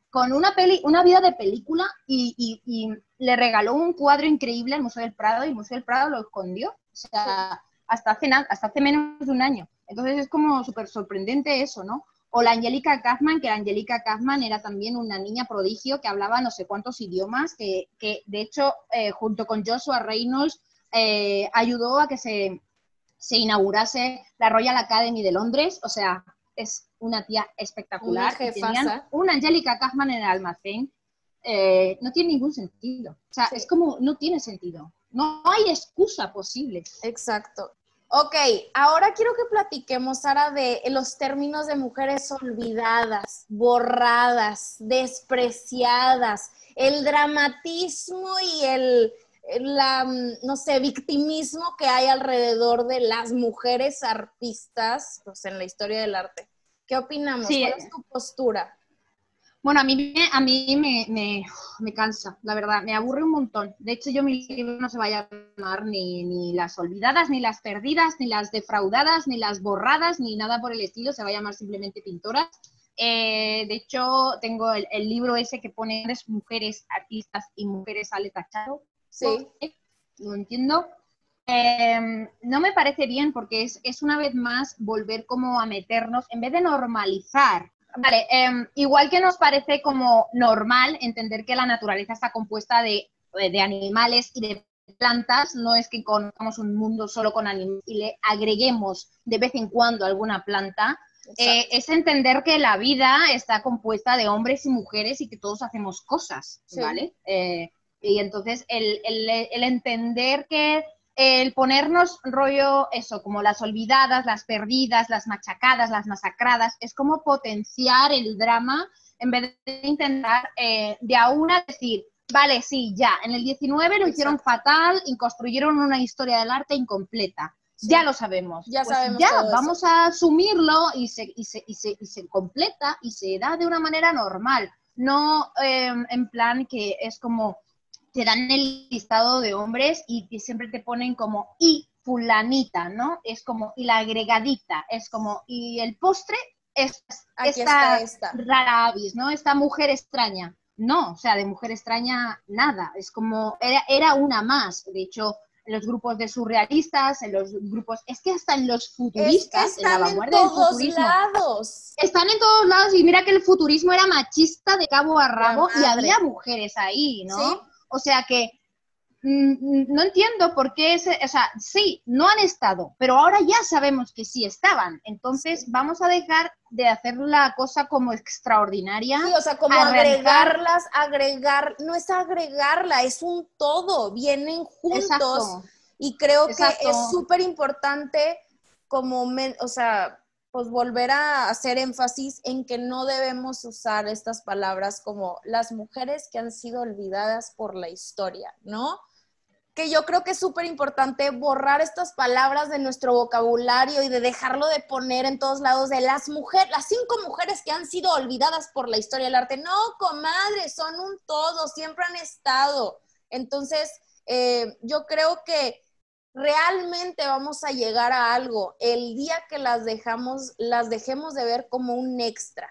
con una, peli, una vida de película y, y- y le regaló un cuadro increíble al Museo del Prado y el Museo del Prado lo escondió. O sea, hasta hace, hasta hace menos de un año. Entonces es como súper sorprendente eso, ¿no? O la Angélica Kaufman, que la Angélica Kaufman era también una niña prodigio que hablaba no sé cuántos idiomas, que, que de hecho, eh, junto con Joshua Reynolds, eh, ayudó a que se, se inaugurase la Royal Academy de Londres. O sea, es una tía espectacular. Una tenían una Angélica Kaufman en el almacén. eh, no tiene ningún sentido. O sea, Sí. es como, no tiene sentido. No hay excusa posible. Exacto. Ok, ahora quiero que platiquemos, Sara, de los términos de mujeres olvidadas, borradas, despreciadas, el dramatismo y el, la, no sé, victimismo que hay alrededor de las mujeres artistas pues, en la historia del arte. ¿Qué opinamos? Sí. ¿Cuál es tu postura? Bueno, a mí, me- a mí me, me, me cansa, la verdad, me aburre un montón. De hecho, yo mi libro no se vaya a llamar ni, ni las olvidadas, ni las perdidas, ni las defraudadas, ni las borradas, ni nada por el estilo, se va a llamar simplemente pintoras. Eh, de hecho, tengo el, el libro ese que pone mujeres artistas y mujeres sale tachado. Sí. Lo entiendo. Eh, no me parece bien porque es, es una vez más volver como a meternos, en vez de normalizar. Vale, em, igual que nos parece como normal entender que la naturaleza está compuesta de, de animales y de plantas, no es que conozcamos un mundo solo con animales y le agreguemos de vez en cuando alguna planta, eh, es entender que la vida está compuesta de hombres y mujeres y que todos hacemos cosas, Sí. ¿vale? Eh, y entonces el, el- el entender que el ponernos rollo, eso, como las olvidadas, las perdidas, las machacadas, las masacradas, es como potenciar el drama en vez de intentar eh, de a una decir, vale, sí, ya, en el 19 lo hicieron fatal y construyeron una historia del arte incompleta. Ya lo sabemos. Ya Pues sabemos Ya, todo eso. vamos a asumirlo y se, y, se, y, se, y se completa y se da de una manera normal. No eh, en plan que es como te dan el listado de hombres y siempre te ponen como y fulanita, ¿no? Es como y la agregadita, es como y el postre es Aquí esta está esta. rara avis, ¿no? Esta mujer extraña. No, o sea, de mujer extraña nada. Es como, era, era una más. De hecho, en los grupos de surrealistas, en los grupos, es que hasta en los Es que futuristas, en la están en vanguardia del todos lados. están en todos lados y mira que el futurismo era machista de cabo a rabo y había mujeres ahí, ¿no? Sí. O sea que mm, no entiendo por qué, ese, o sea, sí, no han estado, pero ahora ya sabemos que sí estaban. Entonces vamos a dejar de hacer la cosa como extraordinaria. Sí, o sea, como arrancar- agregarlas, agregar, no es agregarla, es un todo, vienen juntos. Exacto. Y creo Exacto. que es súper importante como, men- o sea, pues volver a hacer énfasis en que no debemos usar estas palabras como las mujeres que han sido olvidadas por la historia, ¿no? Que yo creo que es súper importante borrar estas palabras de nuestro vocabulario y de dejarlo de poner en todos lados de las mujeres, las cinco mujeres que han sido olvidadas por la historia del arte. No, comadre, son un todo, siempre han estado. Entonces, eh, yo creo que realmente vamos a llegar a algo el día que las dejamos, las dejemos de ver como un extra.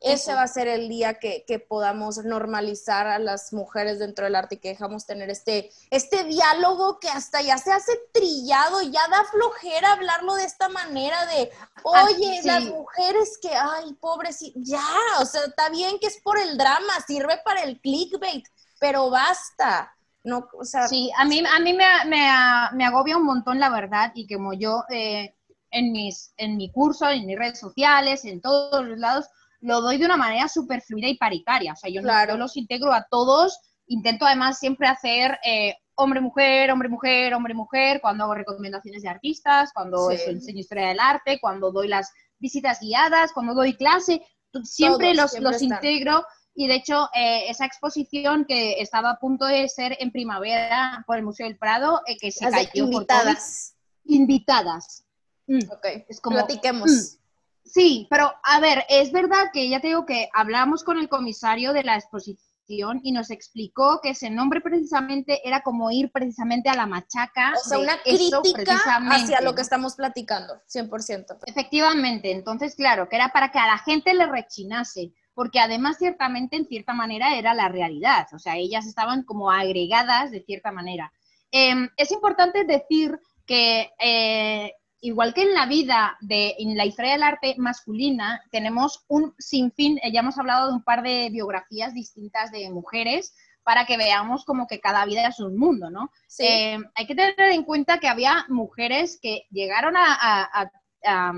Ese va a ser el día que, que podamos normalizar a las mujeres dentro del arte y que dejamos tener este, este diálogo que hasta ya se hace trillado, ya da flojera hablarlo de esta manera de, oye, Ah, sí. las mujeres que, ay, pobres, ya, o sea, está bien que es por el drama, sirve para el clickbait, pero basta. No, o sea, Sí, a mí, a mí me, me, me agobia un montón la verdad y como yo eh, en, mis, en mi curso, en mis redes sociales, en todos los lados, lo doy de una manera súper fluida y paritaria. O sea, yo, no- Claro. yo los integro a todos, intento además siempre hacer eh, hombre-mujer, hombre-mujer, hombre-mujer, cuando hago recomendaciones de artistas, cuando Sí. eso, enseño historia del arte, cuando doy las visitas guiadas, cuando doy clase, siempre Todos, los, siempre los integro y de hecho, eh, esa exposición que estaba a punto de ser en primavera por el Museo del Prado, eh, que se las cayó invitadas. Invitadas. Mm, Ok, Es como, platiquemos. mm. Sí, pero a ver, es verdad que ya te digo que hablamos con el comisario de la exposición y nos explicó que ese nombre precisamente era como ir precisamente a la machaca. O sea, una crítica hacia lo que estamos platicando, 100%. Efectivamente, entonces, claro, que era para que a la gente le rechinase, porque además, ciertamente, en cierta manera, era la realidad, o sea, ellas estaban como agregadas de cierta manera. Eh, es importante decir que, eh, igual que en la vida, de, en la historia del arte masculina, tenemos un sinfín, eh, ya hemos hablado de un par de biografías distintas de mujeres, para que veamos como que cada vida es un mundo, ¿no? Sí. Eh, hay que tener en cuenta que había mujeres que llegaron a, a- a- a,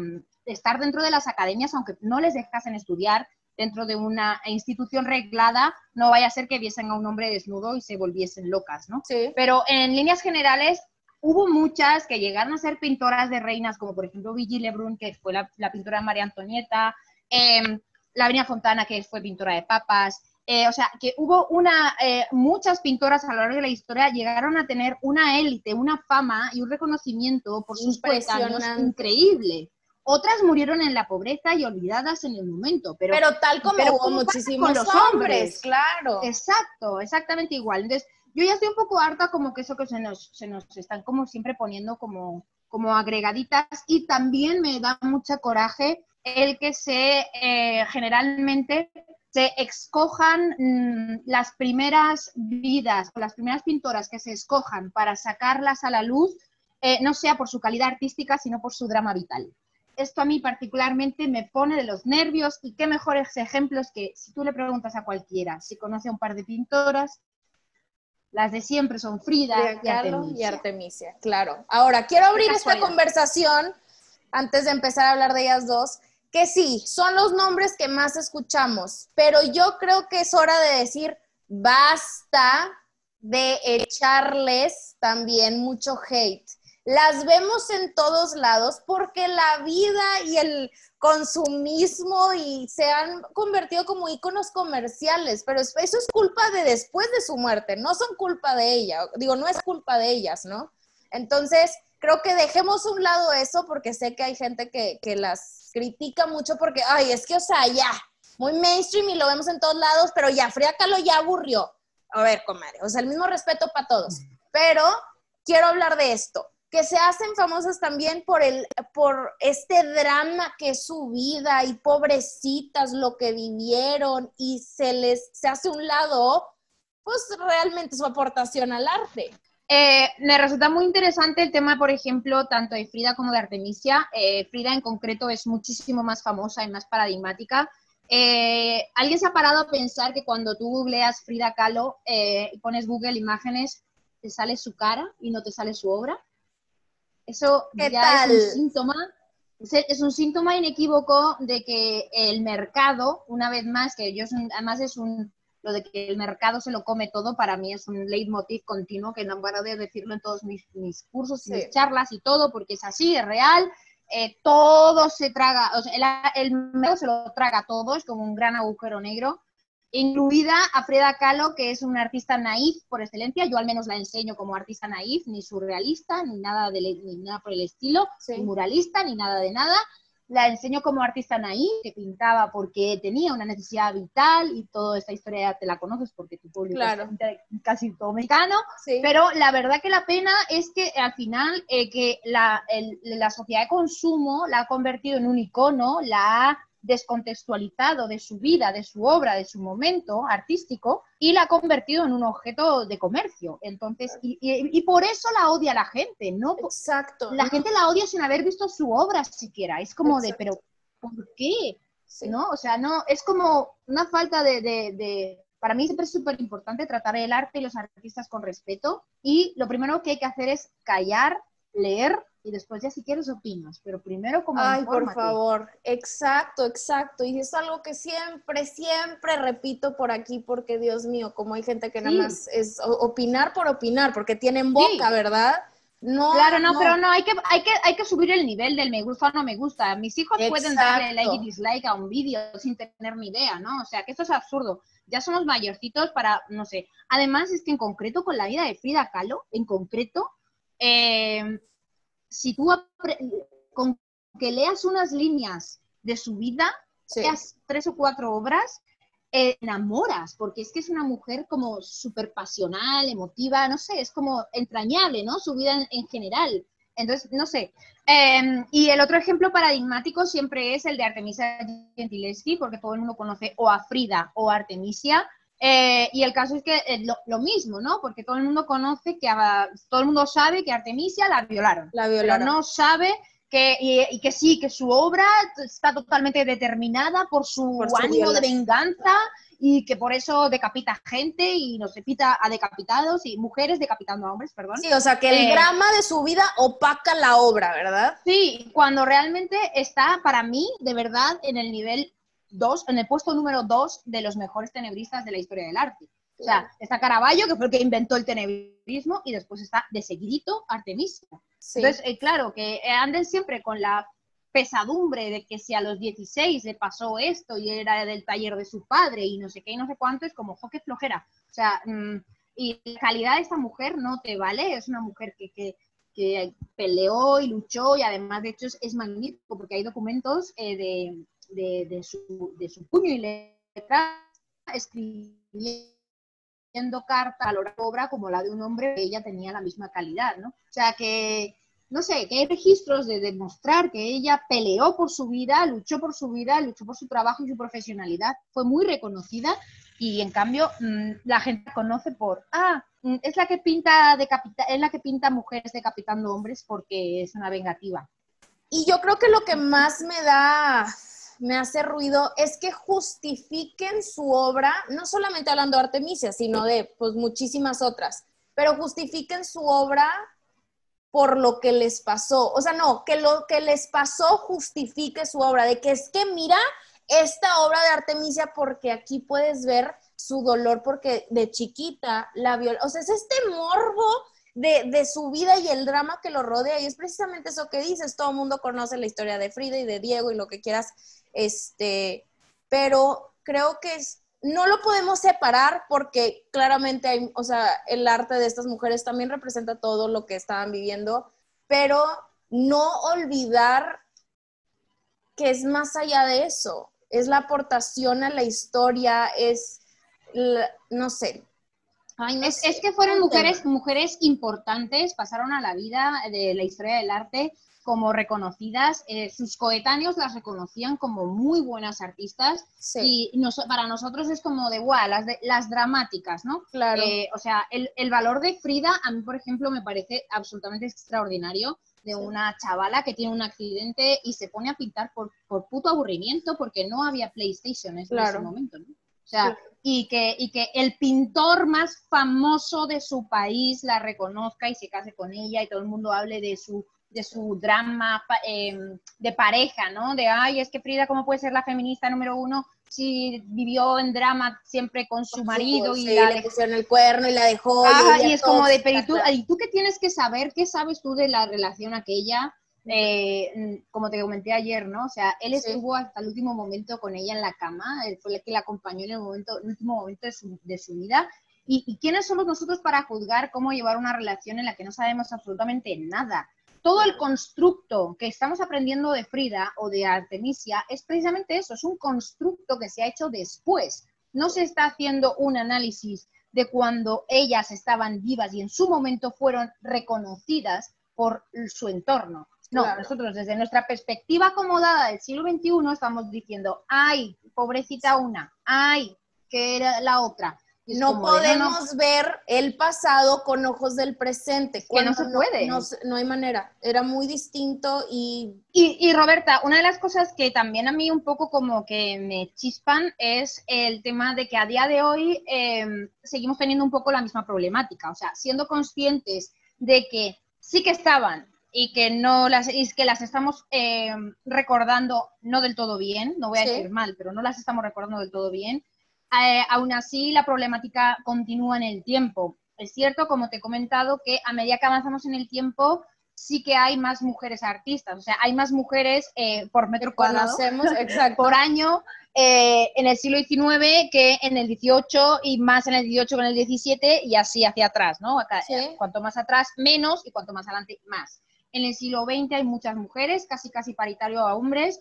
estar dentro de las academias, aunque no les dejasen estudiar dentro de una institución reglada, no vaya a ser que viesen a un hombre desnudo y se volviesen locas, ¿no? sí. Pero en líneas generales, hubo muchas que llegaron a ser pintoras de reinas, como por ejemplo Vigil Lebrun, que fue la, la pintora de María Antonieta, eh, Lavinia Fontana, que fue pintora de papas. eh, o sea, que hubo una, eh, muchas pintoras a lo largo de la historia llegaron a tener una élite, una fama y un reconocimiento por sus coetáneos increíble. Otras murieron en la pobreza y olvidadas en el momento, pero, Pero tal como pero hubo ¿cómo pasa muchísimos con los hombres, hombres? claro. Exacto, exactamente igual. Entonces, yo ya estoy un poco harta como que eso que se nos, se nos están como siempre poniendo como, como agregaditas y también me da mucha coraje el que se eh, generalmente se escojan mm, las primeras vidas o las primeras pintoras que se escojan para sacarlas a la luz, eh, no sea por su calidad artística, sino por su drama vital. Esto a mí particularmente me pone de los nervios y qué mejores ejemplos que si tú le preguntas a cualquiera si conoce a un par de pintoras, las de siempre son Frida, y Kahlo y Artemisia. Artemisia, claro. Ahora, quiero abrir esta conversación antes de empezar a hablar de ellas dos, que sí, son los nombres que más escuchamos, pero yo creo que es hora de decir basta de echarles también mucho hate. Las vemos en todos lados porque la vida y el consumismo y se han convertido como íconos comerciales, pero eso es culpa de después de su muerte, no son culpa de ella, digo, no es culpa de ellas, ¿no? Entonces, creo que dejemos a un lado eso porque sé que hay gente que, que las critica mucho porque, ay, es que, o sea, ya, muy mainstream y lo vemos en todos lados, pero ya, Frida Kahlo ya aburrió. A ver, comadre, o sea, el mismo respeto para todos, pero quiero hablar de esto que se hacen famosas también por, el, por este drama que es su vida y pobrecitas lo que vivieron y se les se hace un lado, pues realmente su aportación al arte. Eh, me resulta muy interesante el tema, por ejemplo, tanto de Frida como de Artemisia. Eh, Frida en concreto es muchísimo más famosa y más paradigmática. Eh, ¿Alguien se ha parado a pensar que cuando tú googleas Frida Kahlo y pones Google Imágenes, te sale su cara y no te sale su obra? Eso ya es un síntoma, es un síntoma inequívoco de que el mercado, una vez más, que yo además es un, lo de que el mercado se lo come todo, para mí es un leitmotiv continuo, que no paro de decirlo en todos mis, cursos y mis charlas y todo, porque es así, es real, eh, todo se traga, o sea, el, el mercado se lo traga todo, es como un gran agujero negro, incluida a Frida Kahlo, que es una artista naif por excelencia. Yo al menos la enseño como artista naif, ni surrealista, ni nada, de, ni nada por el estilo, ni muralista, ni nada de nada. La enseño como artista naif, que pintaba porque tenía una necesidad vital y toda esta historia te la conoces porque tu público es casi todo mexicano. Pero la verdad que la pena es que al final eh, que la, la sociedad de consumo la ha convertido en un icono, la ha descontextualizado de su vida, de su obra, de su momento artístico y la ha convertido en un objeto de comercio. Entonces, y, por eso la odia la gente, ¿no? Exacto. La gente la odia sin haber visto su obra siquiera. Es como de, pero ¿por qué? ¿No? O sea, no, es como una falta de, de para mí siempre es súper importante tratar el arte y los artistas con respeto y lo primero que hay que hacer es callar, leer y después ya si quieres opinas, pero primero como Ay, por favor, exacto, exacto. Y es algo que siempre, siempre repito por aquí, porque Dios mío, como hay gente que nada más es opinar por opinar, porque tienen boca, ¿verdad? No, claro, no, pero no, hay que, hay, que, hay que subir el nivel del me gusta o no me gusta. Mis hijos pueden darle like y dislike a un vídeo sin tener ni idea, ¿no? O sea, que esto es absurdo. Ya somos mayorcitos para, no sé. Además, es que en concreto con la vida de Frida Kahlo, en concreto, eh, si tú con que leas unas líneas de su vida, leas tres o cuatro obras, eh, enamoras, porque es que es una mujer como súper pasional, emotiva, no sé, es como entrañable, ¿no? Su vida en, general. Entonces, no sé. Em, y el otro ejemplo paradigmático siempre es el de Artemisia Gentileschi, porque todo el mundo conoce o a Frida o a Artemisia, eh, y el caso es que es lo, mismo, ¿no? Porque todo el mundo conoce que, todo el mundo sabe que Artemisia la violaron. La violaron. Pero no sabe que, y, que sí, que su obra está totalmente determinada por su, ánimo de venganza y que por eso decapita gente y nos decapita a decapitados y mujeres decapitando a hombres, perdón. Sí, o sea, que el eh, drama de su vida opaca la obra, ¿verdad? Sí, cuando realmente está para mí, de verdad, en el nivel dos, en el puesto número dos de los mejores tenebristas de la historia del arte. O sea, está Caravaggio, que fue el que inventó el tenebrismo, y después está de seguidito Artemisia. Entonces, eh, claro, que anden siempre con la pesadumbre de que si a los 16 le pasó esto y era del taller de su padre y no sé qué y no sé cuánto, es como, jo, flojera. O sea, mm, y la calidad de esta mujer no te vale, es una mujer que, que, que peleó y luchó y además, de hecho, es, magnífico porque hay documentos eh, de de, su, de su puño y letra, escribiendo carta a la obra como la de un hombre ella tenía la misma calidad, ¿no? O sea que, no sé, que hay registros de demostrar que ella peleó por su vida, luchó por su vida, luchó por su trabajo y su profesionalidad, fue muy reconocida y en cambio mm, la gente conoce por, ah, mm, es la que pinta decapita es la que pinta mujeres decapitando hombres porque es una vengativa. Y yo creo que lo que más me da me hace ruido es que justifiquen su obra, no solamente hablando de Artemisia, sino de pues muchísimas otras, pero justifiquen su obra por lo que les pasó. O sea, no, que lo que les pasó justifique su obra, de que es que mira esta obra de Artemisia porque aquí puedes ver su dolor porque de chiquita la viola, o sea, es este morbo de, su vida y el drama que lo rodea. Y es precisamente eso que dices, todo el mundo conoce la historia de Frida y de Diego y lo que quieras, este, pero creo que no lo podemos separar porque claramente hay, o sea, el arte de estas mujeres también representa todo lo que estaban viviendo, pero no olvidar que es más allá de eso, es la aportación a la historia, es, no sé, es, que fueron mujeres, mujeres importantes, pasaron a la vida de la historia del arte como reconocidas, eh, sus coetáneos las reconocían como muy buenas artistas y para nosotros es como de, guau, las, las dramáticas, ¿no? Claro. Eh, o sea, el, valor de Frida a mí, por ejemplo, me parece absolutamente extraordinario de una chavala que tiene un accidente y se pone a pintar por, por puto aburrimiento porque no había PlayStation en ese momento, ¿no? O sea, y, que, y que el pintor más famoso de su país la reconozca y se case con ella y todo el mundo hable de su de su drama em, de pareja, ¿no? De, ay, es que Frida, ¿cómo puede ser la feminista número uno si vivió en drama siempre con su marido y la le pusieron el cuerno y la dejó? y, es como de, pero ¿y tú, ¿y tú qué tienes que saber? ¿Qué sabes tú de la relación aquella? Eh, como te comenté ayer, ¿no? O sea, él estuvo hasta el último momento con ella en la cama, él fue el que la acompañó en el, momento, el último momento de su, de su vida. ¿Y, ¿Y, quiénes somos nosotros para juzgar cómo llevar una relación en la que no sabemos absolutamente nada? Todo el constructo que estamos aprendiendo de Frida o de Artemisia es precisamente eso, es un constructo que se ha hecho después. No se está haciendo un análisis de cuando ellas estaban vivas y en su momento fueron reconocidas por su entorno. No, nosotros desde nuestra perspectiva acomodada del siglo XXI estamos diciendo, ay, pobrecita una, ay, que era la otra. no podemos ver el pasado con ojos del presente. Que no se puede. No, hay manera. Era muy distinto y... y... Roberta, una de las cosas que también a mí un poco como que me chispan es el tema de que a día de hoy em, seguimos teniendo un poco la misma problemática. O sea, siendo conscientes de que sí que estaban y que no las que las estamos eh, recordando no del todo bien, no voy a decir mal, pero no las estamos recordando del todo bien. Eh, aún así, la problemática continúa en el tiempo. Es cierto, como te he comentado, que a medida que avanzamos en el tiempo, sí que hay más mujeres artistas, o sea, hay más mujeres eh, por metro cuadrado, por año en el siglo XIX que en el XVIII y más en el XVIII que en el XVII y así hacia atrás, ¿no? Cuanto más atrás, menos y cuanto más adelante, más. En el siglo XX hay muchas mujeres, casi casi paritario a hombres,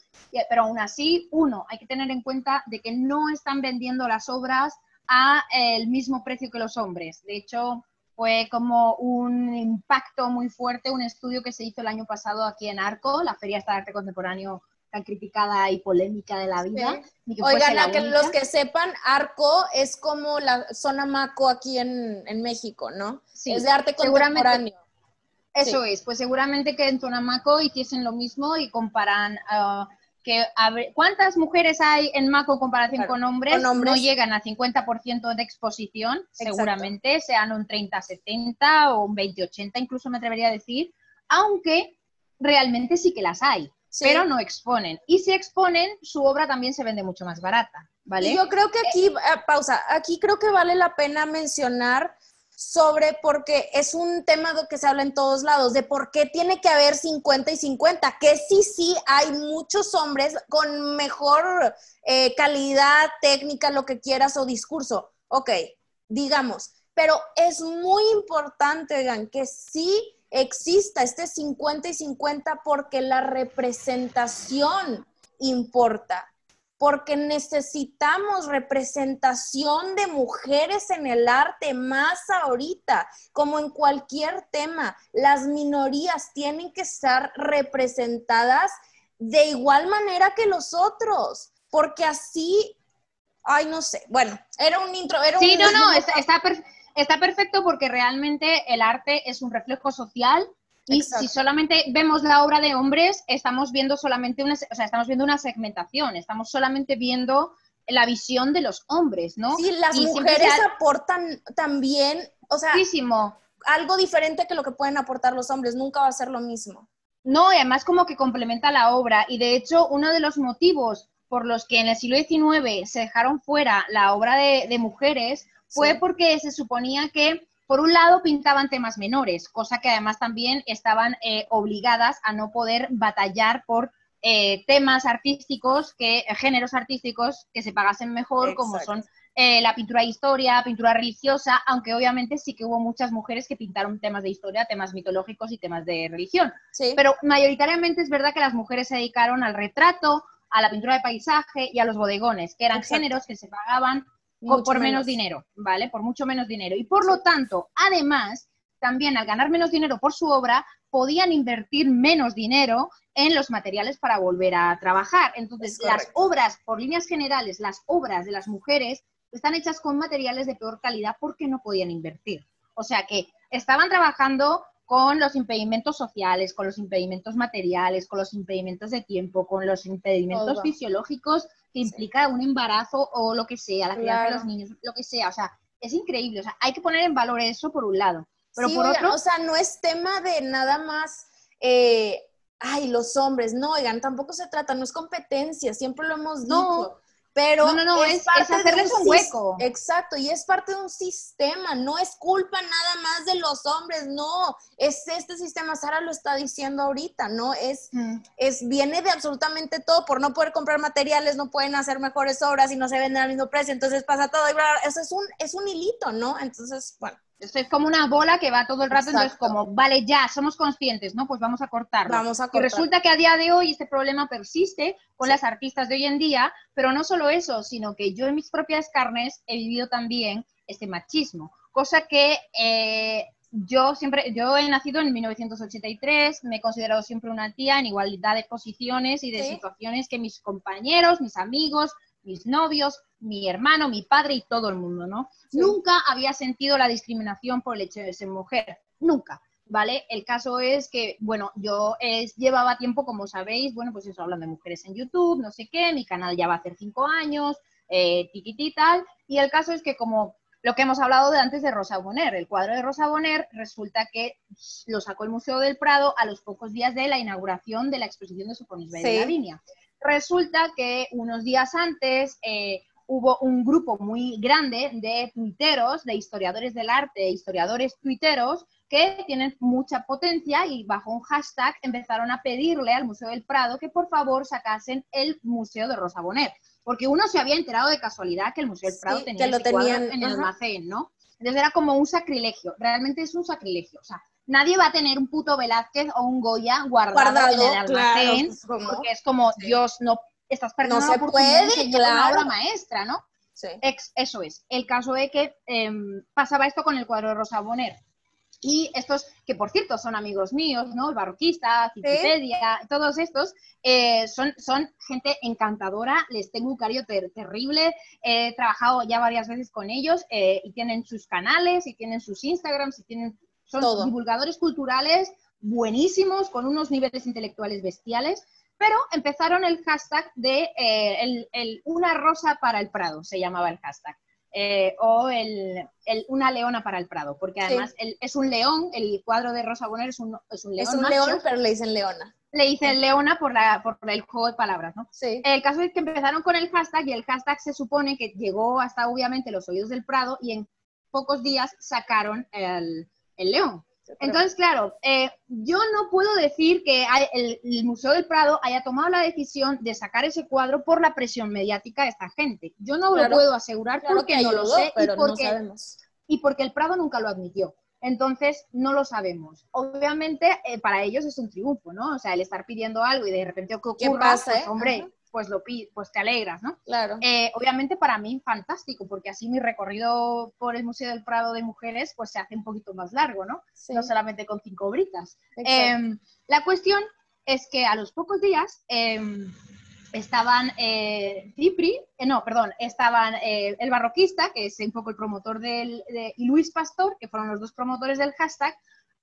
pero aún así, uno, hay que tener en cuenta de que no están vendiendo las obras a el mismo precio que los hombres. De hecho, fue como un impacto muy fuerte, un estudio que se hizo el año pasado aquí en Arco, la Feria de Arte Contemporáneo tan criticada y polémica de la vida. Oigan, a que los que sepan, Arco es como la zona Maco aquí en, México, ¿no? Sí, es de arte contemporáneo. Eso es, pues seguramente que en Tonamaco hiciesen lo mismo y comparan ah, que cuántas mujeres hay en Maco en comparación con, hombres? no llegan a 50% de exposición, seguramente sean un 30-70 o un 20-80 incluso me atrevería a decir, aunque realmente sí que las hay. Pero no exponen. Y si exponen, su obra también se vende mucho más barata, ¿vale? yo creo que aquí, eh, pausa, aquí creo que vale la pena mencionar sobre porque es un tema que se habla en todos lados, de por qué tiene que haber 50 y 50, que sí, sí, hay muchos hombres con mejor eh, calidad técnica, lo que quieras, o discurso. Ok, digamos, pero es muy importante, oigan, que sí exista este 50 y 50 porque la representación importa porque necesitamos representación de mujeres en el arte más ahorita, como en cualquier tema. Las minorías tienen que estar representadas de igual manera que los otros, porque así, ay, no sé, bueno, era un intro, era sí, no, no, está, está perfecto porque realmente el arte es un reflejo social y si solamente vemos la obra de hombres, estamos viendo solamente una, o sea, estamos viendo una segmentación, estamos solamente viendo la visión de los hombres, ¿no? Sí, las mujeres aportan también, o sea, algo diferente que lo que pueden aportar los hombres, nunca va a ser lo mismo. No, y además como que complementa la obra, y de hecho uno de los motivos por los que en el siglo XIX se dejaron fuera la obra de, mujeres fue porque se suponía que por un lado pintaban temas menores, cosa que además también estaban eh, obligadas a no poder batallar por eh, temas artísticos, que, géneros artísticos que se pagasen mejor, como son eh, la pintura de historia, pintura religiosa, aunque obviamente sí que hubo muchas mujeres que pintaron temas de historia, temas mitológicos y temas de religión. Pero mayoritariamente es verdad que las mujeres se dedicaron al retrato, a la pintura de paisaje y a los bodegones, que eran géneros que se pagaban por menos. dinero, ¿vale? Por mucho menos dinero. Y por lo tanto, además, también al ganar menos dinero por su obra, podían invertir menos dinero en los materiales para volver a trabajar. Entonces, las obras, por líneas generales, las obras de las mujeres están hechas con materiales de peor calidad porque no podían invertir. O sea que estaban trabajando con los impedimentos sociales, con los impedimentos materiales, con los impedimentos de tiempo, con los impedimentos fisiológicos que implica un embarazo o lo que sea, la crianza de los niños, lo que sea. O sea, es increíble. O sea, hay que poner en valor eso por un lado. Pero por otro... O sea, no es tema de nada más... Eh, ay, los hombres, no, oigan, tampoco se trata, no es competencia, siempre lo hemos dicho. Pero no, no, es, hacerles un, hueco. Exacto, y es parte de un sistema, no es culpa nada más de los hombres, no, es este sistema, Sara lo está diciendo ahorita, ¿no? Es, mm. es, viene de absolutamente todo, por no poder comprar materiales, no pueden hacer mejores obras y no se venden al mismo precio, entonces pasa todo, y eso es un, es un hilito, ¿no? Entonces, bueno. Esto es como una bola que va todo el rato, entonces como, vale, ya, somos conscientes, ¿no? Pues vamos a cortarlo. Vamos a Y resulta que a día de hoy este problema persiste con las artistas de hoy en día, pero no solo eso, sino que yo en mis propias carnes he vivido también este machismo, cosa que eh, yo siempre, yo he nacido en 1983, me he considerado siempre una tía en igualdad de posiciones y de situaciones que mis compañeros, mis amigos, mis novios, mi hermano, mi padre y todo el mundo, ¿no? Nunca había sentido la discriminación por el hecho de ser mujer, nunca, ¿vale? El caso es que, bueno, yo llevaba tiempo, como sabéis, bueno, pues eso, hablando de mujeres en YouTube, no sé qué, mi canal ya va a hacer cinco años, eh, tiquití tal, y el caso es que como lo que hemos hablado de antes de Rosa Bonner, el cuadro de Rosa Bonner resulta que lo sacó el Museo del Prado a los pocos días de la inauguración de la exposición de su de la línea. Resulta que unos días antes eh, hubo un grupo muy grande de tuiteros, de historiadores del arte, historiadores tuiteros, que tienen mucha potencia y bajo un hashtag empezaron a pedirle al Museo del Prado que por favor sacasen el Museo de Rosa Bonet, porque uno se había enterado de casualidad que el Museo del Prado tenía lo tenían, en el almacén, ¿no? Entonces era como un sacrilegio, realmente es un sacrilegio, o sea, nadie va a tener un puto Velázquez o un Goya guardado, en el almacén, pues, porque es como, Dios, no, estás perdiendo no se puede, claro. obra maestra, ¿no? Sí. eso es. El caso es que em, pasaba esto con el cuadro de Rosa Bonner. Y estos, que por cierto son amigos míos, ¿no? El barroquista, Wikipedia, todos estos, eh, son, son gente encantadora, les tengo un cariño terrible, he trabajado ya varias veces con ellos eh, y tienen sus canales, y tienen sus Instagrams, y tienen son divulgadores culturales buenísimos, con unos niveles intelectuales bestiales, pero empezaron el hashtag de eh, el, una rosa para el Prado, se llamaba el hashtag. Eh, o el, una leona para el Prado, porque además es un león, el cuadro de Rosa Bonner es un, es un león. Es un león, pero le dicen leona. Le dicen leona por, la, por el juego de palabras, ¿no? Sí. El caso es que empezaron con el hashtag y el hashtag se supone que llegó hasta obviamente los oídos del Prado y en pocos días sacaron el, el león. Entonces, claro, eh, yo no puedo decir que el, Museo del Prado haya tomado la decisión de sacar ese cuadro por la presión mediática de esta gente. Yo no lo puedo asegurar porque no lo sé y porque, y porque el Prado nunca lo admitió. Entonces, no lo sabemos. Obviamente, eh, para ellos es un triunfo, ¿no? O sea, el estar pidiendo algo y de repente que ocurra, pasa, pues, hombre, pues lo pues te alegras, ¿no? Claro. Eh, obviamente para mí fantástico, porque así mi recorrido por el Museo del Prado de Mujeres pues se hace un poquito más largo, ¿no? No solamente con cinco britas. Em, la cuestión es que a los pocos días em, estaban eh, Cipri, eh, no, perdón, estaban el barroquista, que es un poco el promotor del, y Luis Pastor, que fueron los dos promotores del hashtag,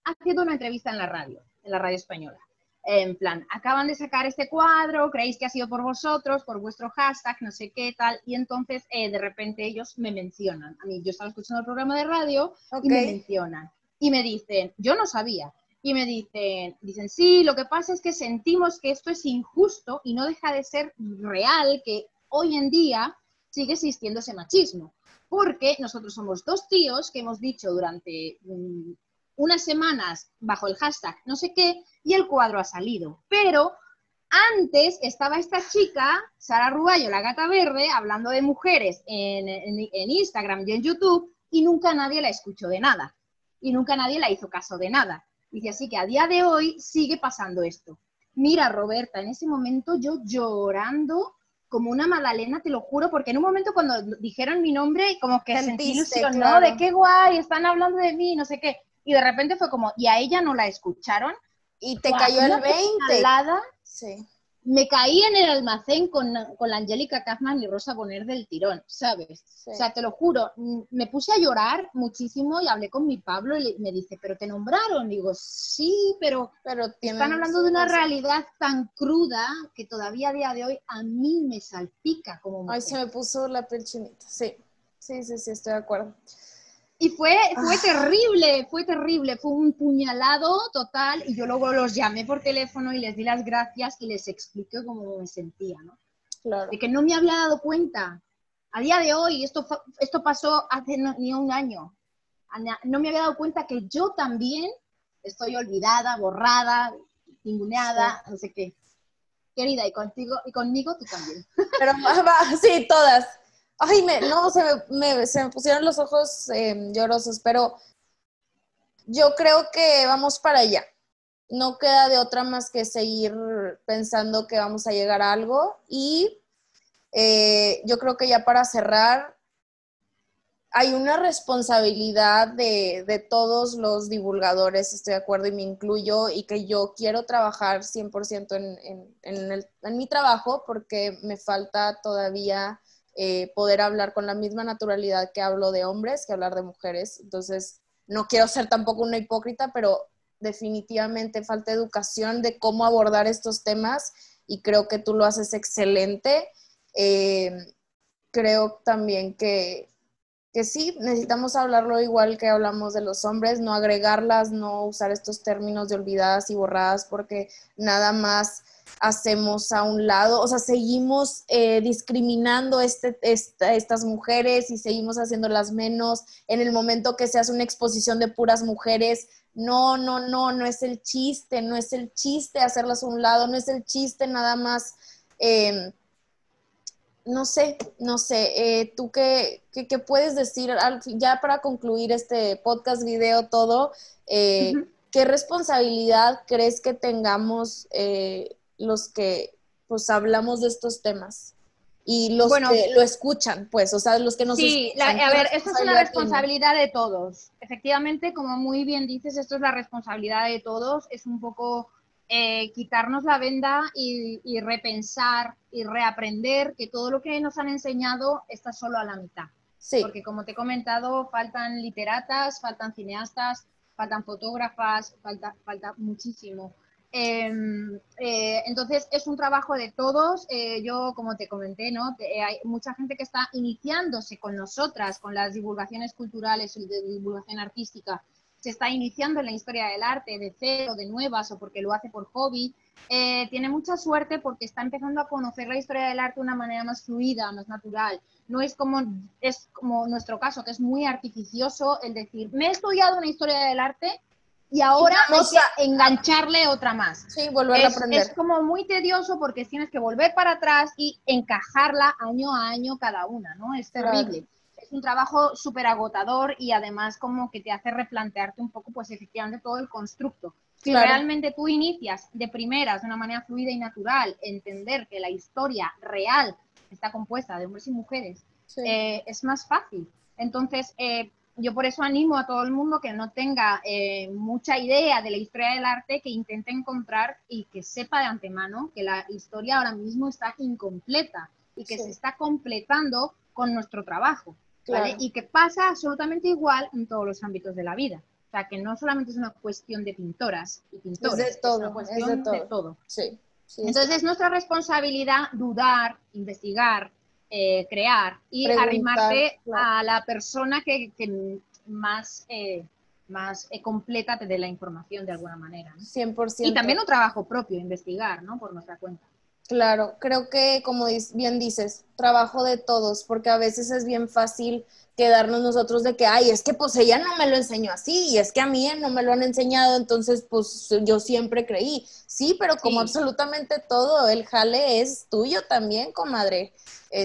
haciendo una entrevista en la radio, en la radio española en plan, acaban de sacar este cuadro, creéis que ha sido por vosotros, por vuestro hashtag, no sé qué tal, y entonces eh, de repente ellos me mencionan. A mí, yo estaba escuchando el programa de radio y me mencionan. Y me dicen, yo no sabía. Y me dicen, dicen, sí, lo que pasa es que sentimos que esto es injusto y no deja de ser real que hoy en día sigue existiendo ese machismo porque nosotros somos dos tíos que hemos dicho durante mm, unas semanas bajo el hashtag no sé qué y el cuadro ha salido. Pero antes estaba esta chica, Sara Ruballo, la gata verde, hablando de mujeres en, en Instagram y en YouTube y nunca nadie la escuchó de nada. Y nunca nadie la hizo caso de nada. Dice así que a día de hoy sigue pasando esto. Mira, Roberta, en ese momento yo llorando como una magdalena, te lo juro, porque en un momento cuando dijeron mi nombre, como que sentí ilusión, ¿no? De qué guay, están hablando de mí, no sé qué. Y de repente fue como, y a ella no la escucharon. Y te cayó el 20. Sí me caí en el almacén con, la Angélica Kaufman y Rosa Boner del tirón, ¿sabes? O sea, te lo juro, me puse a llorar muchísimo y hablé con mi Pablo y me dice, ¿pero te nombraron? Digo, sí, pero, pero están hablando de una realidad tan cruda que todavía a día de hoy a mí me salpica como mujer. Ay, se me puso la piel chinita, sí, sí, sí, sí, estoy de acuerdo. Y fue, fue ah. terrible, fue terrible, fue un puñalado total y yo luego los llamé por teléfono y les di las gracias y les expliqué cómo me sentía, ¿no? Claro. De que no me había dado cuenta. A día de hoy, esto, esto pasó hace ni un año, no me había dado cuenta que yo también estoy olvidada, borrada, ninguneada, no sé qué. Querida, y contigo, y conmigo tú también. Pero sí, todas. Ay, me, no, se me, se me pusieron los ojos em, llorosos, pero yo creo que vamos para allá. No queda de otra más que seguir pensando que vamos a llegar a algo. Y eh, yo creo que ya para cerrar, hay una responsabilidad de, de, todos los divulgadores, estoy de acuerdo y me incluyo, y que yo quiero trabajar 100% en, en, en, el, en mi trabajo porque me falta todavía eh, poder hablar con la misma naturalidad que hablo de hombres que hablar de mujeres. Entonces, no quiero ser tampoco una hipócrita, pero definitivamente falta educación de cómo abordar estos temas y creo que tú lo haces excelente. Eh, creo también que, que sí, necesitamos hablarlo igual que hablamos de los hombres, no agregarlas, no usar estos términos de olvidadas y borradas porque nada más hacemos a un lado, o sea, seguimos eh, discriminando este, estas mujeres y seguimos haciéndolas menos en el momento que se hace una exposición de puras mujeres. No, no, no, no es el chiste, no es el chiste hacerlas a un lado, no es el chiste nada más. Em, no sé, no sé, eh, tú qué, qué, puedes decir ya para concluir este podcast, video, todo, eh, ¿qué responsabilidad crees que tengamos los que pues hablamos de estos temas y los que lo escuchan, pues, o sea, los que nos Sí, a ver, esto es una responsabilidad de todos. Efectivamente, como muy bien dices, esto es la responsabilidad de todos, es un poco eh, quitarnos la venda y, y, repensar y reaprender que todo lo que nos han enseñado está solo a la mitad. Sí. Porque como te he comentado, faltan literatas, faltan cineastas, faltan fotógrafas, falta, falta muchísimo. Em, eh, entonces es un trabajo de todos. Eh, yo, como te comenté, ¿no? Eh, hay mucha gente que está iniciándose con nosotras, con las divulgaciones culturales y de divulgación artística. Se está iniciando en la historia del arte de cero, de nuevas o porque lo hace por hobby. tiene mucha suerte porque está empezando a conocer la historia del arte de una manera más fluida, más natural. No es como, es como nuestro caso, que es muy artificioso el decir, me he estudiado una historia del arte y ahora vamos a engancharle otra más. Sí, volver a aprender. Es como muy tedioso porque tienes que volver para atrás y encajarla año a año cada una, ¿no? Es terrible. Es un trabajo súper agotador y además como que te hace replantearte un poco, pues efectivamente, todo el constructo. Si realmente tú inicias de primeras, de una manera fluida y natural, entender que la historia real está compuesta de hombres y mujeres, eh, es más fácil. Entonces, eh, yo por eso animo a todo el mundo que no tenga eh, mucha idea de la historia del arte, que intente encontrar y que sepa de antemano que la historia ahora mismo está incompleta y que se está completando con nuestro trabajo. Y que pasa absolutamente igual en todos los ámbitos de la vida. O sea, que no solamente es una cuestión de pintoras y pintores, es, de todo, una cuestión de todo. Entonces es nuestra responsabilidad dudar, investigar, eh, crear y arrimarte a la persona que, más, eh, más eh, completa te dé la información de alguna manera. 100%. Y también un trabajo propio, investigar, ¿no? Por nuestra cuenta. Claro, creo que como bien dices, trabajo de todos, porque a veces es bien fácil quedarnos nosotros de que, ay, es que pues ella no me lo enseñó así, y es que a mí no me lo han enseñado, entonces pues yo siempre creí. Sí, pero como absolutamente todo, el jale es tuyo también, comadre.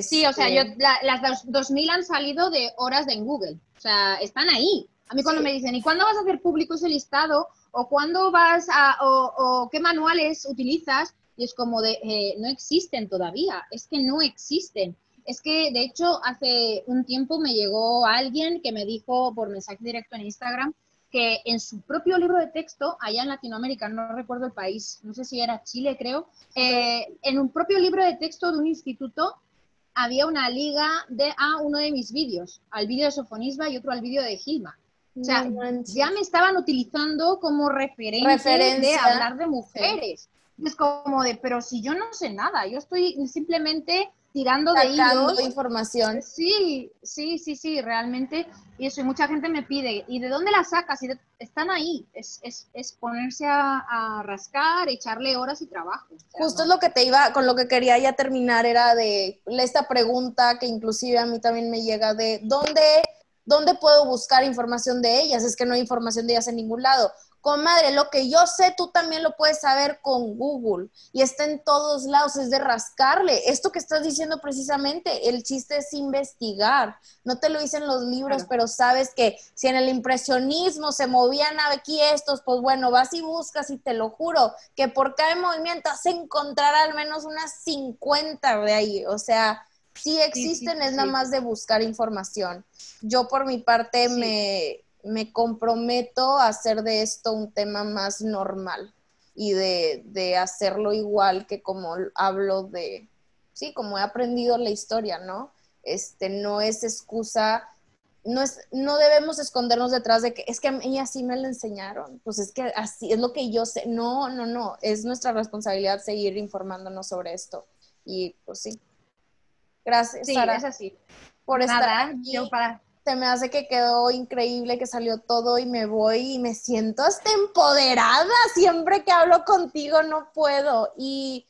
Sí, o sea, yo, este las 2000 han salido de horas de en Google, o sea, están ahí. A mí cuando me dicen, ¿y cuándo vas a hacer público ese listado? ¿O cuándo vas a, o, o qué manuales utilizas? Y es como de, eh, no existen todavía, es que no existen. Es que, de hecho, hace un tiempo me llegó alguien que me dijo por mensaje directo en Instagram que en su propio libro de texto, allá en Latinoamérica, no recuerdo el país, no sé si era Chile, creo, eh, en un propio libro de texto de un instituto había una liga de a uno de mis vídeos, al vídeo de Sofonisba y otro al vídeo de Gilma. O sea, ya me estaban utilizando como referencia de hablar de mujeres. Es como de, pero si yo no sé nada, yo estoy simplemente tirando de hilos. información. Sí, sí, sí, sí, realmente. Y eso, y mucha gente me pide, ¿y de dónde la sacas? Y están ahí. Es, es, es ponerse a, rascar, echarle horas y trabajo. Justo es lo que te iba, con lo que quería ya terminar, era de esta pregunta que inclusive a mí también me llega de, ¿dónde, dónde puedo buscar información de ellas? Es que no hay información de ellas en ningún lado. Comadre, lo que yo sé, tú también lo puedes saber con Google y está en todos lados, es de rascarle. Esto que estás diciendo precisamente, el chiste es investigar. No te lo dicen los libros, pero sabes que si en el impresionismo se movían aquí estos, pues bueno, vas y buscas y te lo juro que por cada movimiento vas a encontrar al menos unas 50 de ahí. O sea, sí existen, es nada más de buscar información. Yo por mi parte me me comprometo a hacer de esto un tema más normal y de, hacerlo igual que como hablo de, sí, como he aprendido la historia, ¿no? Este, no es excusa, no, es, no debemos escondernos detrás de que es que a mí así me lo enseñaron, pues es que así es lo que yo sé. No, no, no, es nuestra responsabilidad seguir informándonos sobre esto. Y pues sí. Gracias, sí, es así. Por estar Yo para se me hace que quedó increíble, que salió todo y me voy y me siento hasta empoderada. Siempre que hablo contigo no puedo. Y,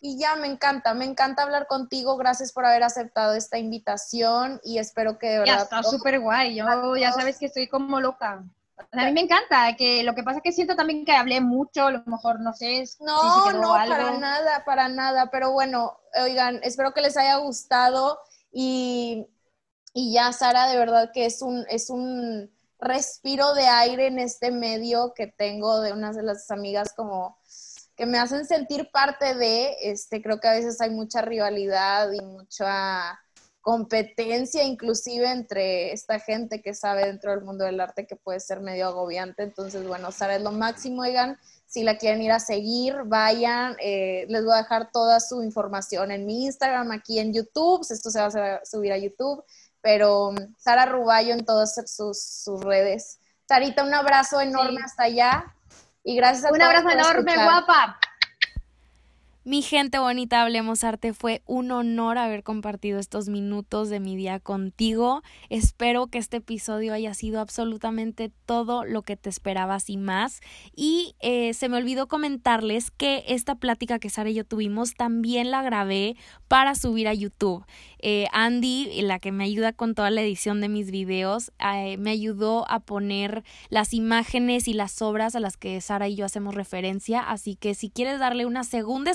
y ya me encanta, me encanta hablar contigo. Gracias por haber aceptado esta invitación y espero que de verdad. Ya está súper guay. Yo ya sabes que estoy como loca. A mí me encanta, que lo que pasa es que siento también que hablé mucho, a lo mejor no sé. No, no, para nada, para nada. Pero bueno, oigan, espero que les haya gustado y y ya, Sara, de verdad que es un, es un respiro de aire en este medio que tengo de unas de las amigas como que me hacen sentir parte de, este, creo que a veces hay mucha rivalidad y mucha competencia inclusive entre esta gente que sabe dentro del mundo del arte que puede ser medio agobiante. Entonces, bueno, Sara es lo máximo, oigan, si la quieren ir a seguir, vayan, eh, les voy a dejar toda su información en mi Instagram, aquí en YouTube, esto se va a subir a YouTube pero Sara Ruballo en todas sus, redes. Sarita, un abrazo enorme hasta allá y gracias a Un abrazo enorme, guapa. Mi gente bonita, Hablemos Arte, fue un honor haber compartido estos minutos de mi día contigo. Espero que este episodio haya sido absolutamente todo lo que te esperabas y más. Y eh, se me olvidó comentarles que esta plática que Sara y yo tuvimos también la grabé para subir a YouTube. Eh, Andy, la que me ayuda con toda la edición de mis videos, eh, me ayudó a poner las imágenes y las obras a las que Sara y yo hacemos referencia. Así que si quieres darle una segunda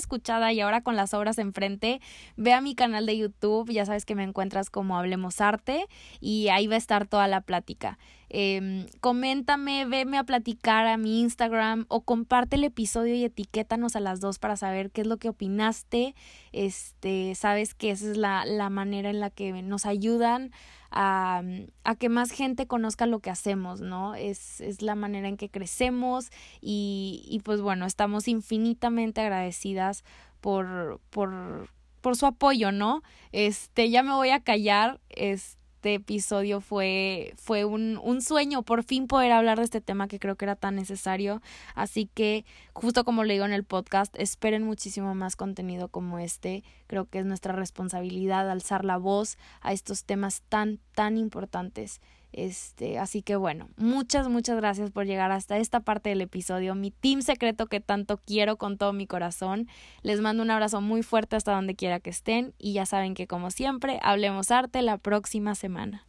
y ahora con las obras enfrente, ve a mi canal de YouTube. Ya sabes que me encuentras como Hablemos Arte y ahí va a estar toda la plática. Eh, coméntame, veme a platicar a mi Instagram o comparte el episodio y etiquétanos a las dos para saber qué es lo que opinaste. Este, sabes que esa es la, la manera en la que nos ayudan a, a, que más gente conozca lo que hacemos, ¿no? Es, es la manera en que crecemos y, y pues bueno, estamos infinitamente agradecidas por, por, por su apoyo, ¿no? Este, ya me voy a callar, este este episodio fue, fue un, un, sueño, por fin poder hablar de este tema que creo que era tan necesario. Así que, justo como le digo en el podcast, esperen muchísimo más contenido como este. Creo que es nuestra responsabilidad alzar la voz a estos temas tan, tan importantes. Este, así que bueno, muchas, muchas gracias por llegar hasta esta parte del episodio. Mi team secreto que tanto quiero con todo mi corazón. Les mando un abrazo muy fuerte hasta donde quiera que estén y ya saben que como siempre, hablemos arte la próxima semana.